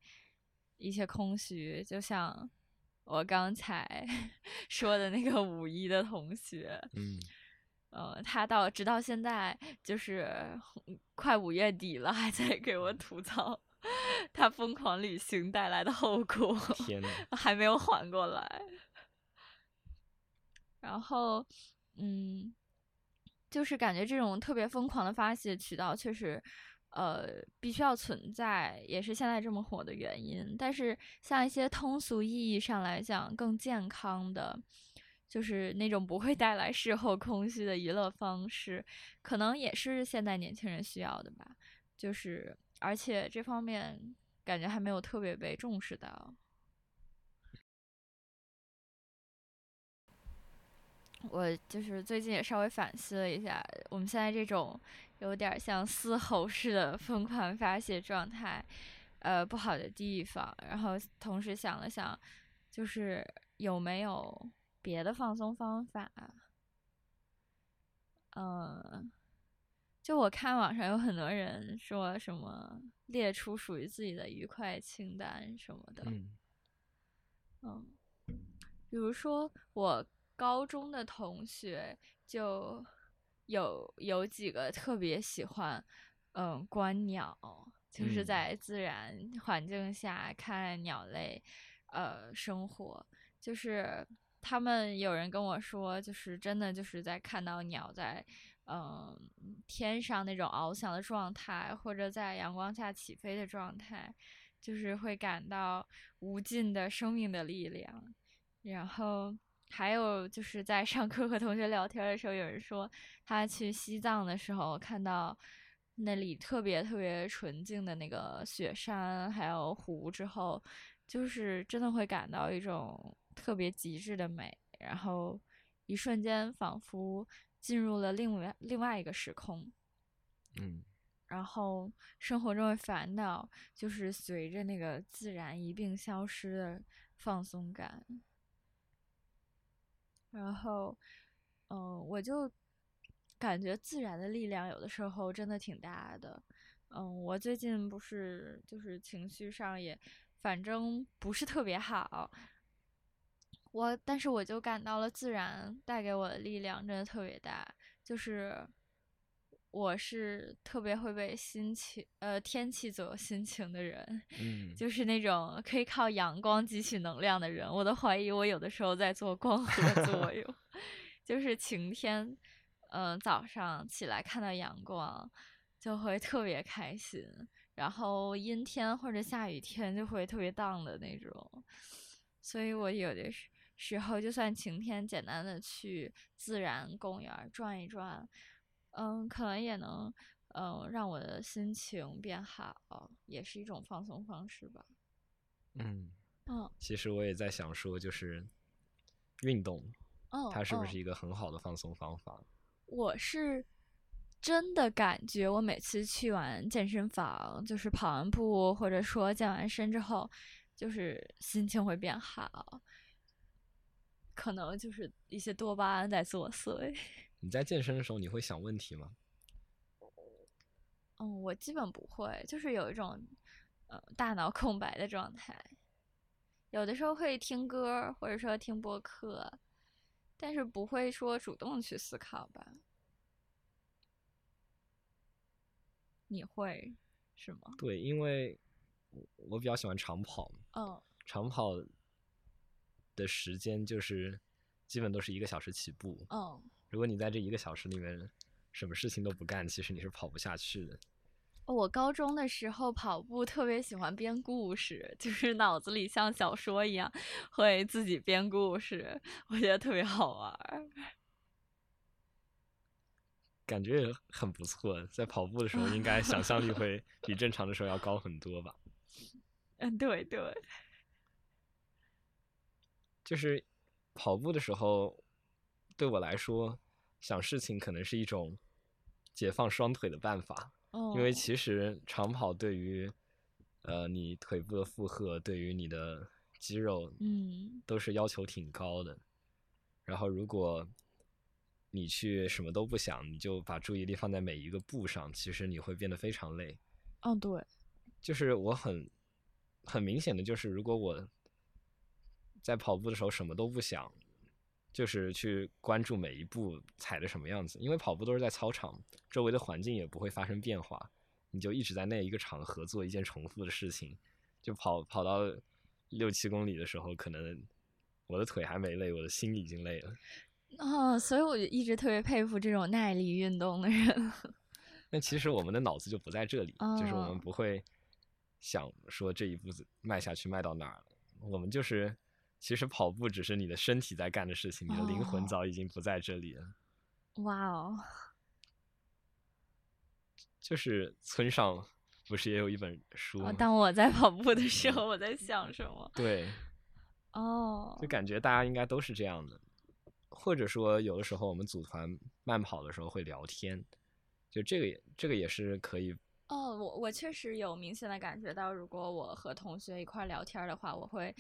一些空虚，就像我刚才 说的那个五一的同学，嗯，呃，他到直到现在就是快五月底了，还在给我吐槽他疯狂旅行带来的后果，还没有缓过来。然后，嗯，就是感觉这种特别疯狂的发泄渠道，确实，呃，必须要存在，也是现在这么火的原因。但是，像一些通俗意义上来讲更健康的，就是那种不会带来事后空虚的娱乐方式，可能也是现代年轻人需要的吧。就是，而且这方面感觉还没有特别被重视到。我就是最近也稍微反思了一下，我们现在这种有点像嘶吼式的疯狂发泄状态，呃，不好的地方。然后同时想了想，就是有没有别的放松方法？嗯，就我看网上有很多人说什么列出属于自己的愉快清单什么的，嗯，嗯，比如说我。高中的同学就有有几个特别喜欢，嗯，观鸟，就是在自然环境下看鸟类，呃，生活。就是他们有人跟我说，就是真的就是在看到鸟在，嗯，天上那种翱翔的状态，或者在阳光下起飞的状态，就是会感到无尽的生命的力量，然后。还有就是在上课和同学聊天的时候，有人说他去西藏的时候看到那里特别特别纯净的那个雪山还有湖之后，就是真的会感到一种特别极致的美，然后一瞬间仿佛进入了另外另外一个时空。嗯，然后生活中的烦恼就是随着那个自然一并消失的放松感。然后，嗯，我就感觉自然的力量有的时候真的挺大的。嗯，我最近不是就是情绪上也，反正不是特别好。我但是我就感到了自然带给我的力量真的特别大，就是。我是特别会被心情呃天气左右心情的人，嗯，就是那种可以靠阳光汲取能量的人。我都怀疑我有的时候在做光合作 用，就是晴天，嗯，早上起来看到阳光就会特别开心，然后阴天或者下雨天就会特别荡的那种。所以我有的时时候就算晴天，简单的去自然公园转一转。嗯，可能也能，嗯，让我的心情变好，也是一种放松方式吧。嗯，嗯其实我也在想说，就是运动，嗯，它是不嗯是一个很好的放松方法？我是真的感觉，我每次去完健身房，就是跑完步，或者说健完身之后，就是心情会变好。可能就是一些多巴胺在作祟。你在健身的时候，你会想问题吗？嗯，我基本不会，就是有一种呃大脑 空白的状态。有的时候会听歌，或者说听播客，但是不会说主动去思考吧。你会是吗？对，因为我我比较喜欢长跑嘛，嗯长跑的时间就是基本都是一个小时起步。嗯，如果你在这一个小时里面什么事情都不干，其实你是跑不下去的。我高中的时候跑步特别喜欢编故事，就是脑子里像小说一样，会自己编故事，我觉得特别好玩儿。感觉也很不错，在跑步的时候应该想象力会 比正常的时候要高很多吧。嗯，对对，就是跑步的时候，对我来说，想事情可能是一种解放双腿的办法，因为哦其实长跑对于呃你腿部的负荷，对于你的肌肉，嗯都是要求挺高的。然后如果你去什么都不想，你就把注意力放在每一个步上，其实你会变得非常累。嗯，对，就是我很很明显的就是，如果我在跑步的时候什么都不想，就是去关注每一步踩的什么样子，因为跑步都是在操场，周围的环境也不会发生变化，你就一直在那一个场合做一件重复的事情，就跑跑到六七公里的时候，可能我的腿还没累，我的心已经累了。哦，所以我就一直特别佩服这种耐力运动的人。那其实我们的脑子就不在这里，就是我哦们不会想说这一步子迈下去迈到哪儿了，我们就是其实跑步只是你的身体在干的事情，你的灵魂哦早已经不在这里了。哇哦，就是村上不是也有一本书？当我在跑步的时候，我在想什么？对，哦就，感觉大家应该都是这样的，或者说有的时候我们组团慢跑的时候会聊天，就这个也这个也是可以哦，我我确实有明显的感觉到，如果我和同学一块儿聊天儿的话，我会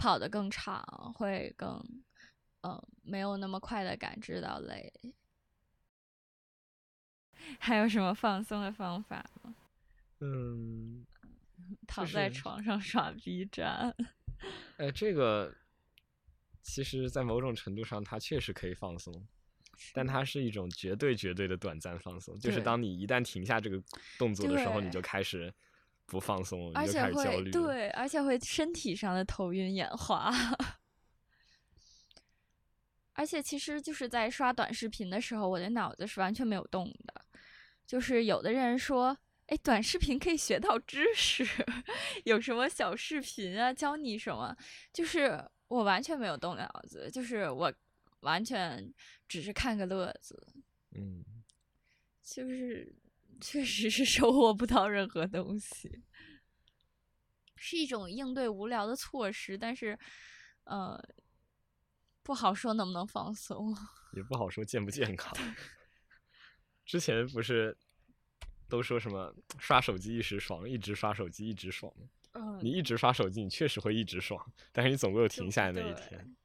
跑得更长，会更，嗯、没有那么快的感知到累。还有什么放松的方法吗？嗯。躺在床上刷 B 站。呃，这个其实，在某种程度上，它确实可以放松，但它是一种绝对绝对的短暂放松。就是当你一旦停下这个动作的时候，你就开始不放松，而且你就开始焦会虑。对，而且会身体上的头晕眼花。而且其实就是在刷短视频的时候，我的脑子是完全没有动的。就是有的人说，哎，短视频可以学到知识，有什么小视频啊，教你什么？就是我完全没有动脑子，就是我完全只是看个乐子，嗯，就是确实是收获不到任何东西，是一种应对无聊的措施，但是，呃，不好说能不能放松。也不好说健不健康。之前不是都说什么刷手机一时爽，一直刷手机一直爽吗？嗯你一直刷手机，你确实会一直爽，但是你总会有停下来那一天。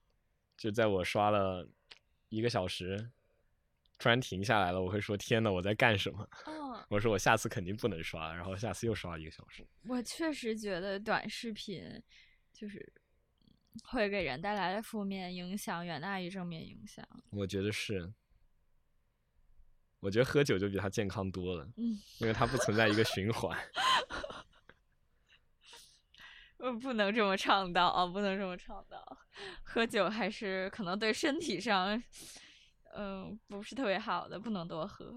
就在我刷了一个小时，突然停下来了，我会说：“天呐，我在干什么？”嗯，我说我下次肯定不能刷，然后下次又刷了一个小时。我确实觉得短视频就是会给人带来的负面影响远大于正面影响。我觉得是，我觉得喝酒就比它健康多了，嗯，因为它不存在一个循环。我，不能这么倡导啊，不能这么倡导。喝酒还是可能对身体上，嗯、不是特别好的，不能多喝。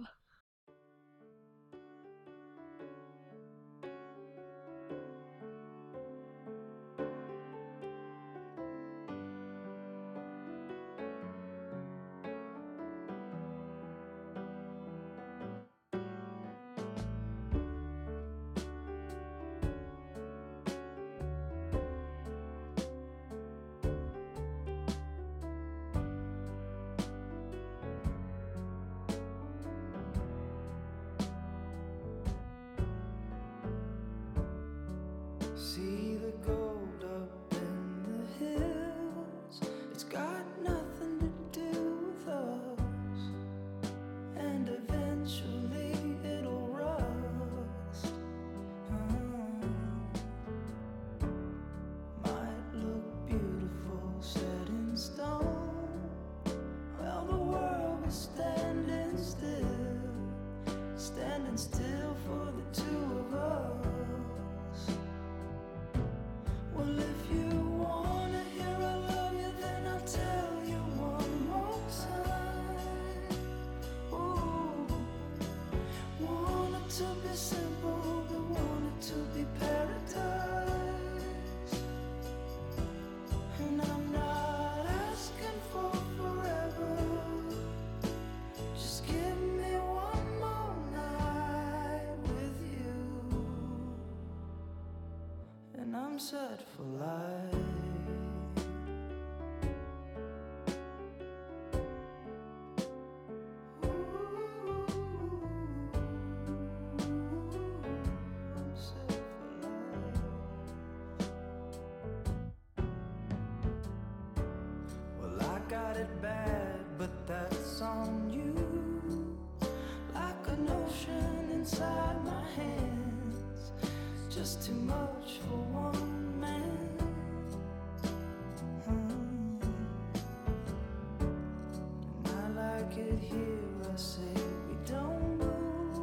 Here, I say we don't move.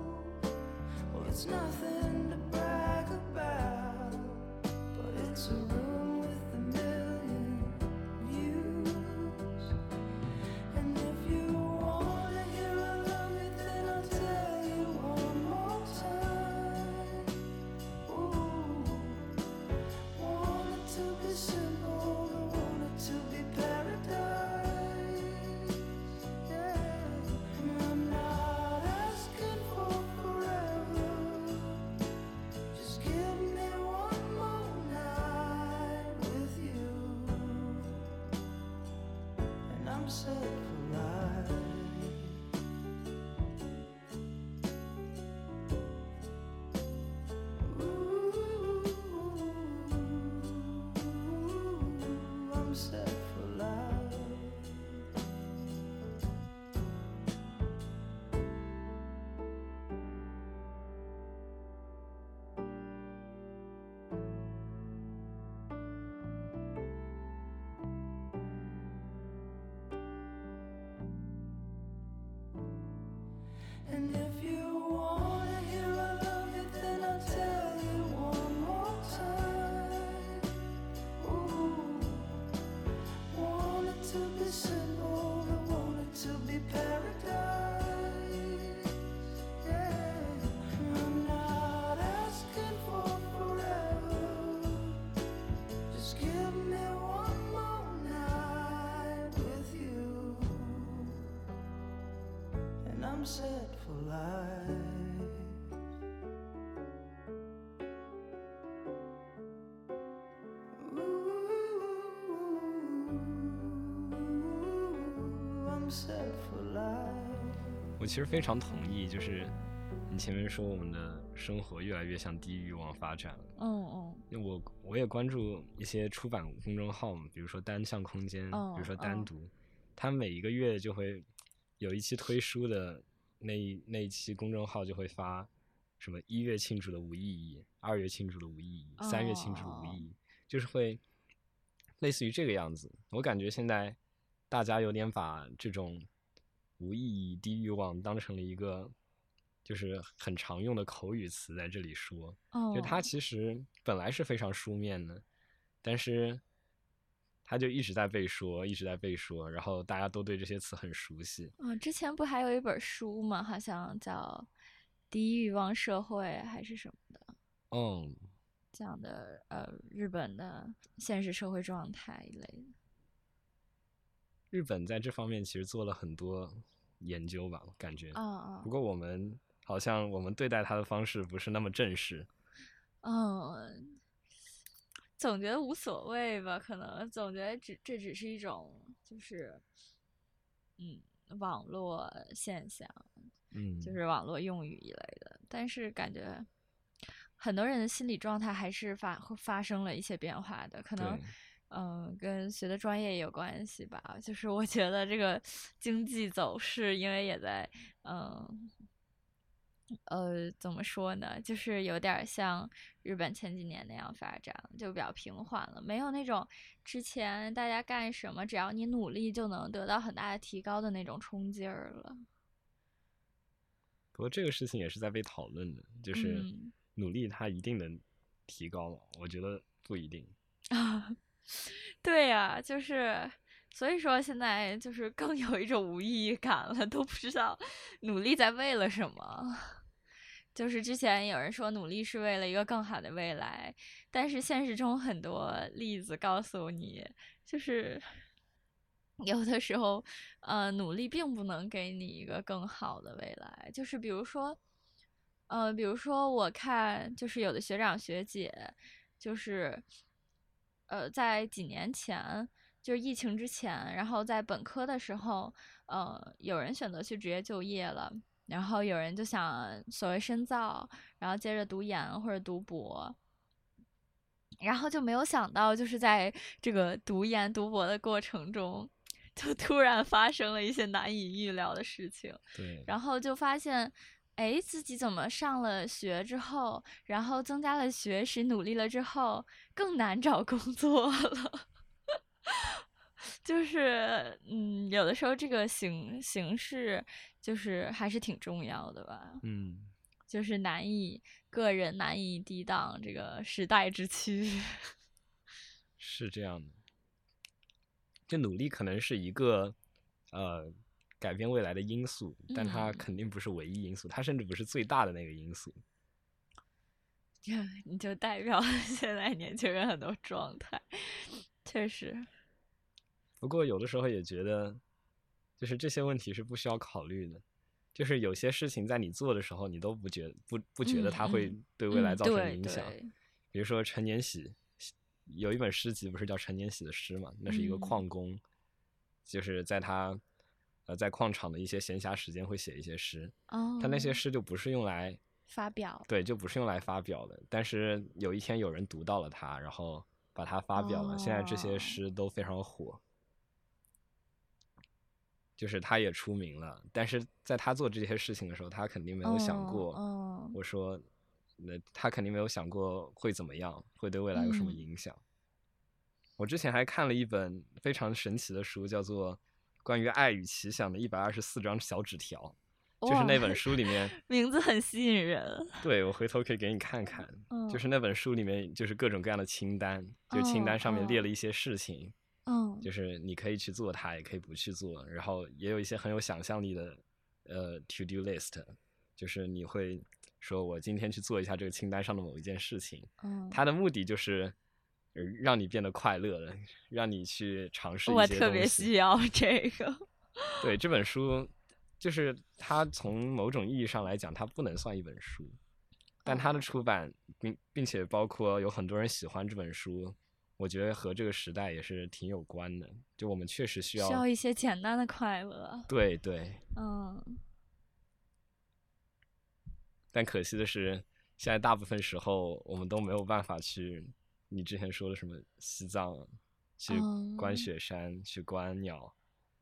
Well, it's nothing I'm set for life. Ooh, I'm set for life. 我其实非常同意，就是你前面说我们的生活越来越向低欲望发展了。嗯嗯因为我我也关注一些出版公众号嘛，比如说单向空间，比如说单嗯独，他每一个月就会有一期推书的那一那一期公众号就会发什么一月庆祝的无意义，二月庆祝的无意义，三月庆祝的无意义，就是会类似于这个样子。我感觉现在大家有点把这种无意义、低欲望当成了一个就是很常用的口语词在这里说。哦，就它其实本来是非常书面的，但是它就一直在被说，一直在被说，然后大家都对这些词很熟悉。嗯，之前不还有一本书吗？好像叫《低欲望社会》还是什么的，嗯，讲的呃日本的现实社会状态一类的。日本在这方面其实做了很多研究吧，我感觉。啊啊不过我们好像我们对待它的方式不是那么正式。嗯，总觉得无所谓吧，可能总觉得只这只是一种就是嗯网络现象，嗯，就是网络用语一类的，但是感觉很多人的心理状态还是发会发生了一些变化的，可能对。嗯跟学的专业也有关系吧。就是我觉得这个经济走势，因为也在嗯呃怎么说呢，就是有点儿像日本前几年那样发展，就比较平缓了，没有那种之前大家干什么只要你努力就能得到很大的提高的那种冲劲儿了。不过这个事情也是在被讨论的，就是嗯努力它一定能提高吗？我觉得不一定。啊，对呀、就是所以说现在就是更有一种无意义感了，都不知道努力在为了什么。就是之前有人说努力是为了一个更好的未来，但是现实中很多例子告诉你，就是 有的时候，呃，努力并不能给你一个更好的未来。就是比如说，呃，比如说我看，就是有的学长学姐，就是呃，在几年前，就是疫情之前，然后在本科的时候，呃，有人选择去职业就业了，然后有人就想所谓深造，然后接着读研或者读博。然后就没有想到，就是在这个读研读博的过程中，就突然发生了一些难以预料的事情。对，然后就发现，哎，自己怎么上了学之后，然后增加了学识，努力了之后，更难找工作了。就是，嗯，有的时候这个形形式，就是还是挺重要的吧。嗯，就是难以个人难以抵挡这个时代之趋。是这样的。就努力可能是一个呃改变未来的因素，但它嗯肯定不是唯一因素，它甚至不是最大的那个因素。就 你就代表了现在年轻人很多状态，确实，不过有的时候也觉得，就是这些问题是不需要考虑的。就是有些事情在你做的时候，你都不觉不不觉得嗯它会嗯对未来造成影响。对比如说陈年喜，有一本诗集不是叫陈年喜的诗嘛？那是一个嗯矿工，就是在他呃在矿场的一些闲暇时间会写一些诗，哦，他那些诗就不是用来发表，对，就不是用来发表的。但是有一天有人读到了他，然后把它发表了，现在这些哦诗都非常火。就是他也出名了，但是在他做这些事情的时候，他肯定没有想哦过，哦。我说，那他肯定没有想过会怎么样，会对未来有什么嗯。影响。我之前还看了一本非常神奇的书，叫做《关于爱与奇想的一百二十四张小纸条》，就是那本书里面，名字很吸引人，对我回头可以给你看看，嗯就是那本书里面就是各种各样的清单，就清单上面列哦了一些事情，嗯，就是你可以去做它，也可以不去做，然后也有一些很有想象力的呃 to do list，就是你会说我今天去做一下这个清单上的某一件事情，嗯，它的目的就是呃让你变得快乐的，让你去尝试一些我特别需要这个，对这本书，就是它从某种意义上来讲，它不能算一本书，但它的哦出版并并且包括有很多人喜欢这本书，我觉得和这个时代也是挺有关的。就我们确实需要，需要一些简单的快乐，对对，嗯，但可惜的是，现在大部分时候我们都没有办法去你之前说的什么西藏，去观嗯雪山，去观鸟，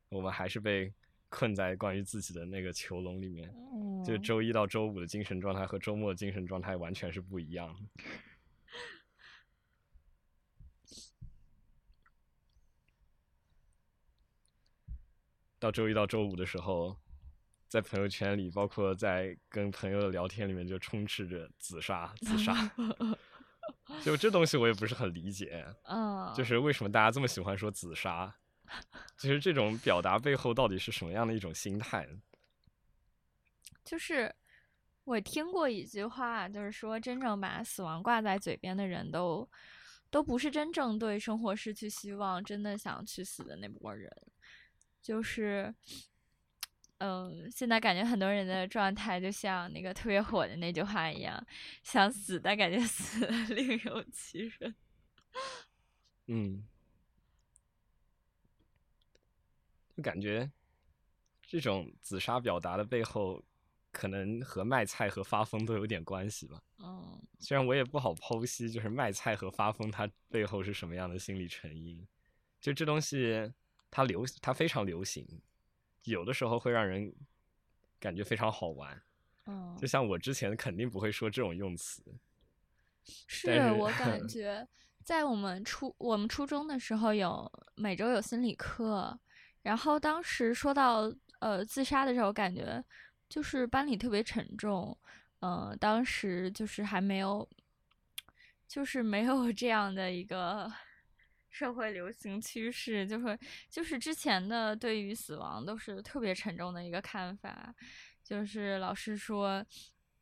我们还是被 困在关于自己的那个囚笼里面。就嗯周一到周五的精神状态和周末的精神状态完全是不一样的。到周一到周五的时候，在朋友圈里，包括在跟朋友的聊天里面，就充斥着自杀、自杀。就这东西我也不是很理解，嗯，就是为什么大家这么喜欢说自杀？就是这种表达背后到底是什么样的一种心态？就是我听过一句话，就是说，真正把死亡挂在嘴边的人都都不是真正对生活失去希望，真的想去死的那波人。就是，嗯，现在感觉很多人的状态就像那个特别火的那句话一样，想死但感觉 死了另有其人。嗯，就感觉这种自杀表达的背后，可能和卖菜和发疯都有点关系吧。嗯虽然我也不好剖析，就是卖菜和发疯它背后是什么样的心理成因。就这东西，它流，它非常流行，有的时候会让人感觉非常好玩。嗯就，像我之前肯定不会说这种用词，是是我感 觉，在我们初我们初中的时候有每周有心理课，然后当时说到呃自杀的时候，感觉就是班里特别沉重，嗯、当时就是还没有，就是没有这样的一个社会流行趋势，就会就是之前的对于死亡都是特别沉重的一个看法，就是老师说，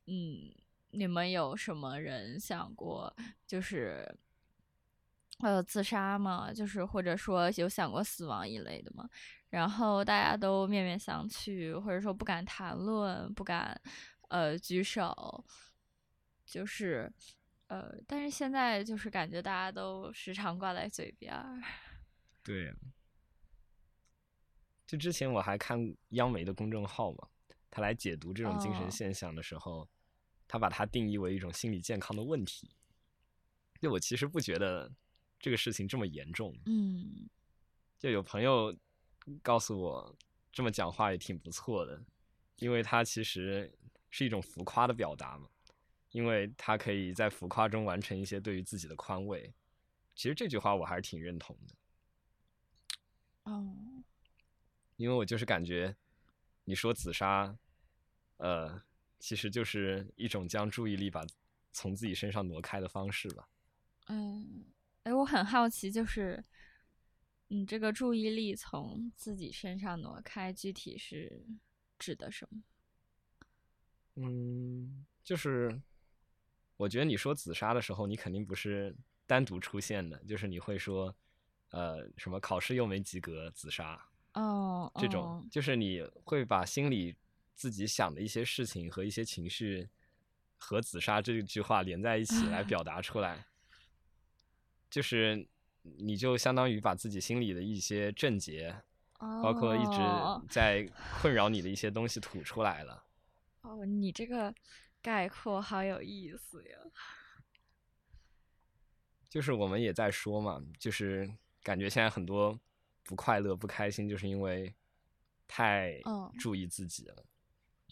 嗯，你们有什么人想过就是呃自杀吗？就是或者说有想过死亡一类的吗？然后大家都面面相觑，或者说不敢谈论，不敢呃举手，就是呃，但是现在就是感觉大家都时常挂在嘴边儿。对，就之前我还看央媒的公众号嘛，他来解读这种精神哦现象的时候，他把它定义为一种心理健康的问题。就我其实不觉得这个事情这么严重，嗯就有朋友告诉我，这么讲话也挺不错的，因为它其实是一种浮夸的表达嘛，因为他可以在浮夸中完成一些对于自己的宽慰。其实这句话我还是挺认同的。哦，因为我就是感觉，你说紫砂，呃，其实就是一种将注意力把从自己身上挪开的方式吧。嗯，哎，我很好奇，就是你这个注意力从自己身上挪开，具体是指的什么？嗯，就是我觉得你说紫砂的时候，你肯定不是单独出现的，就是你会说，呃，什么考试又没及格，紫砂哦，这种哦，就是你会把心里自己想的一些事情和一些情绪和紫砂这句话连在一起来 表达出来。就是你就相当于把自己心里的一些症结，包括一哦直在困扰你的一些东西吐出来了。哦，你这个概括好有意思呀。就是我们也在说嘛，就是感觉现在很多不快乐、不开心，就是因为太嗯注意自己了。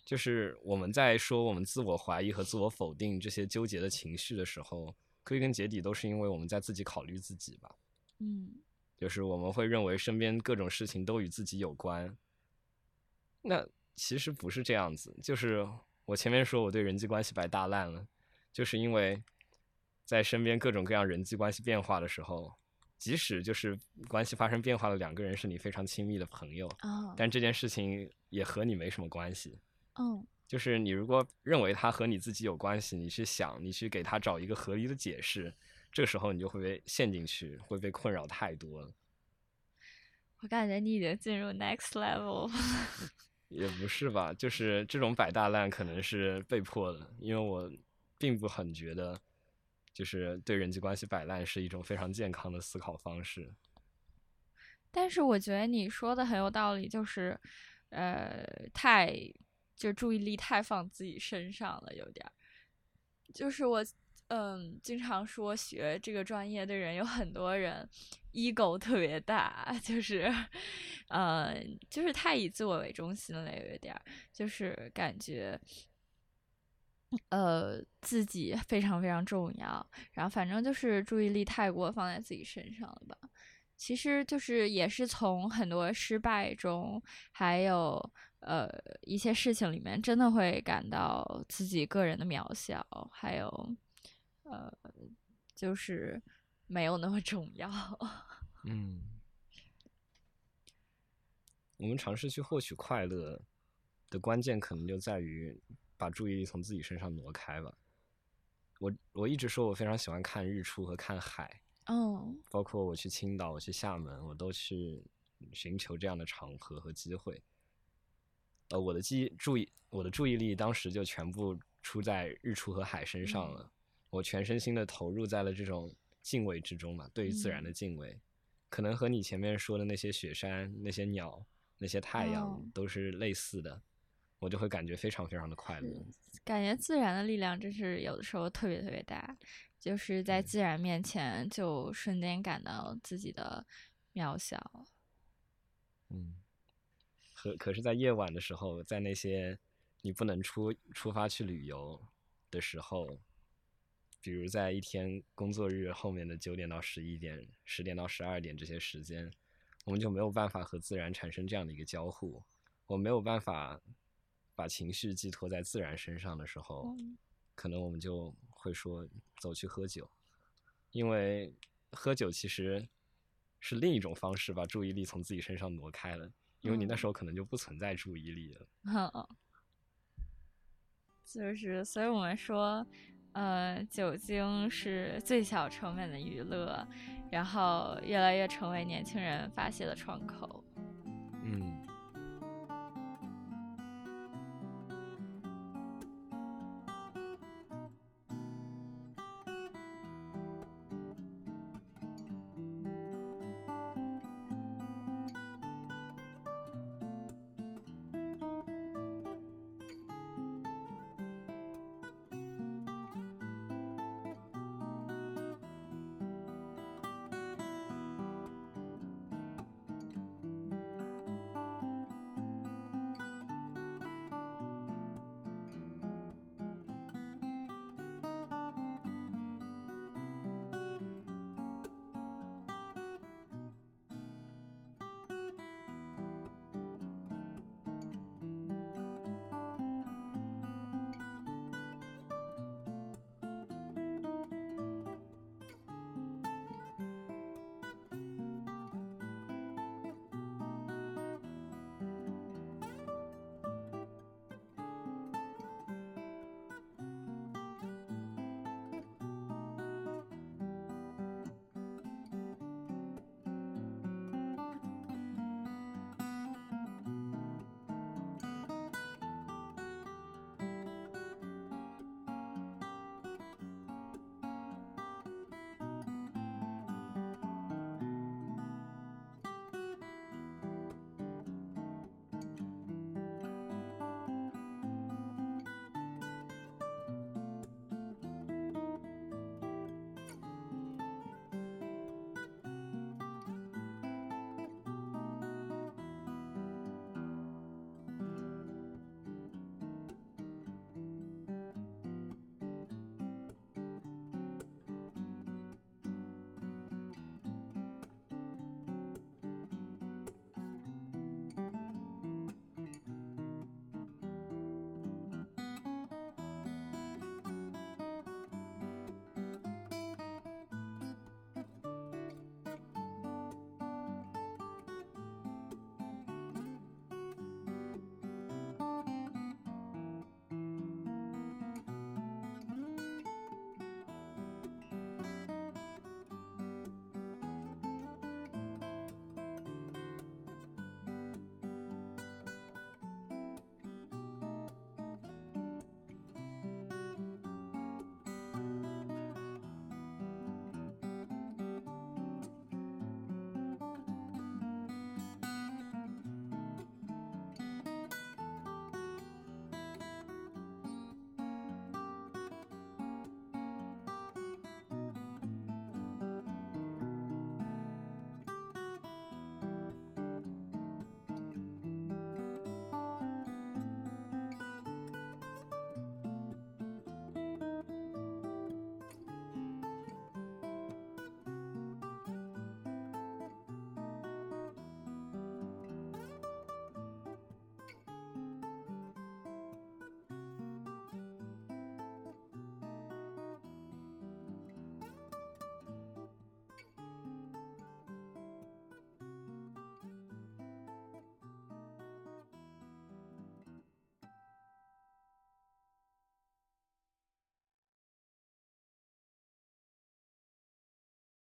就是我们在说我们自我怀疑和自我否定这些纠结的情绪的时候，归根结底都是因为我们在自己考虑自己吧。嗯就是我们会认为身边各种事情都与自己有关，那其实不是这样子。就是我前面说我对人际关系摆大烂了，就是因为在身边各种各样人际关系变化的时候，即使就是关系发生变化的两个人是你非常亲密的朋友，哦但这件事情也和你没什么关系。嗯就是你如果认为他和你自己有关系，你去想，你去给他找一个合理的解释，这时候你就会被陷进去，会被困扰太多了。我感觉你已经进入 next level。也不是吧，就是这种摆大烂可能是被迫的，因为我并不很觉得，就是对人际关系摆烂是一种非常健康的思考方式。但是我觉得你说的很有道理，就是，呃，太就注意力太放自己身上了，有点儿。就是我，嗯，经常说学这个专业的人有很多人 ego 特别大，就是，呃，就是太以自我为中心了，有一点儿，就是感觉。呃，自己非常非常重要，然后反正就是注意力太过放在自己身上了吧。其实就是也是从很多失败中，还有呃一些事情里面，真的会感到自己个人的渺小，还有呃就是没有那么重要。嗯，我们尝试去获取快乐的关键，可能就在于把注意力从自己身上挪开吧。我我一直说我非常喜欢看日出和看海，嗯包括我去青岛、我去厦门，我都去寻求这样的场合和机会。呃，我的记注意，我的注意力当时就全部出在日出和海身上了，我全身心的投入在了这种敬畏之中嘛，对于自然的嗯敬畏，可能和你前面说的那些雪山、那些鸟、那些太阳哦都是类似的，我就会感觉非常非常的快乐。感觉自然的力量真是有的时候特别特别大，就是在自然面前就瞬间感到自己的渺小。嗯，可可是，在夜晚的时候，在那些你不能出出发去旅游的时候，比如在一天工作日后面的九点到十一点、十点到十二点这些时间，我们就没有办法和自然产生这样的一个交互，我没有办法把情绪寄托在自然身上的时候，嗯可能我们就会说走去喝酒，因为喝酒其实是另一种方式把注意力从自己身上挪开了，因为你那时候可能就不存在注意力了。嗯，就是，所以我们说，呃，酒精是最小成本的娱乐，然后越来越成为年轻人发泄的窗口。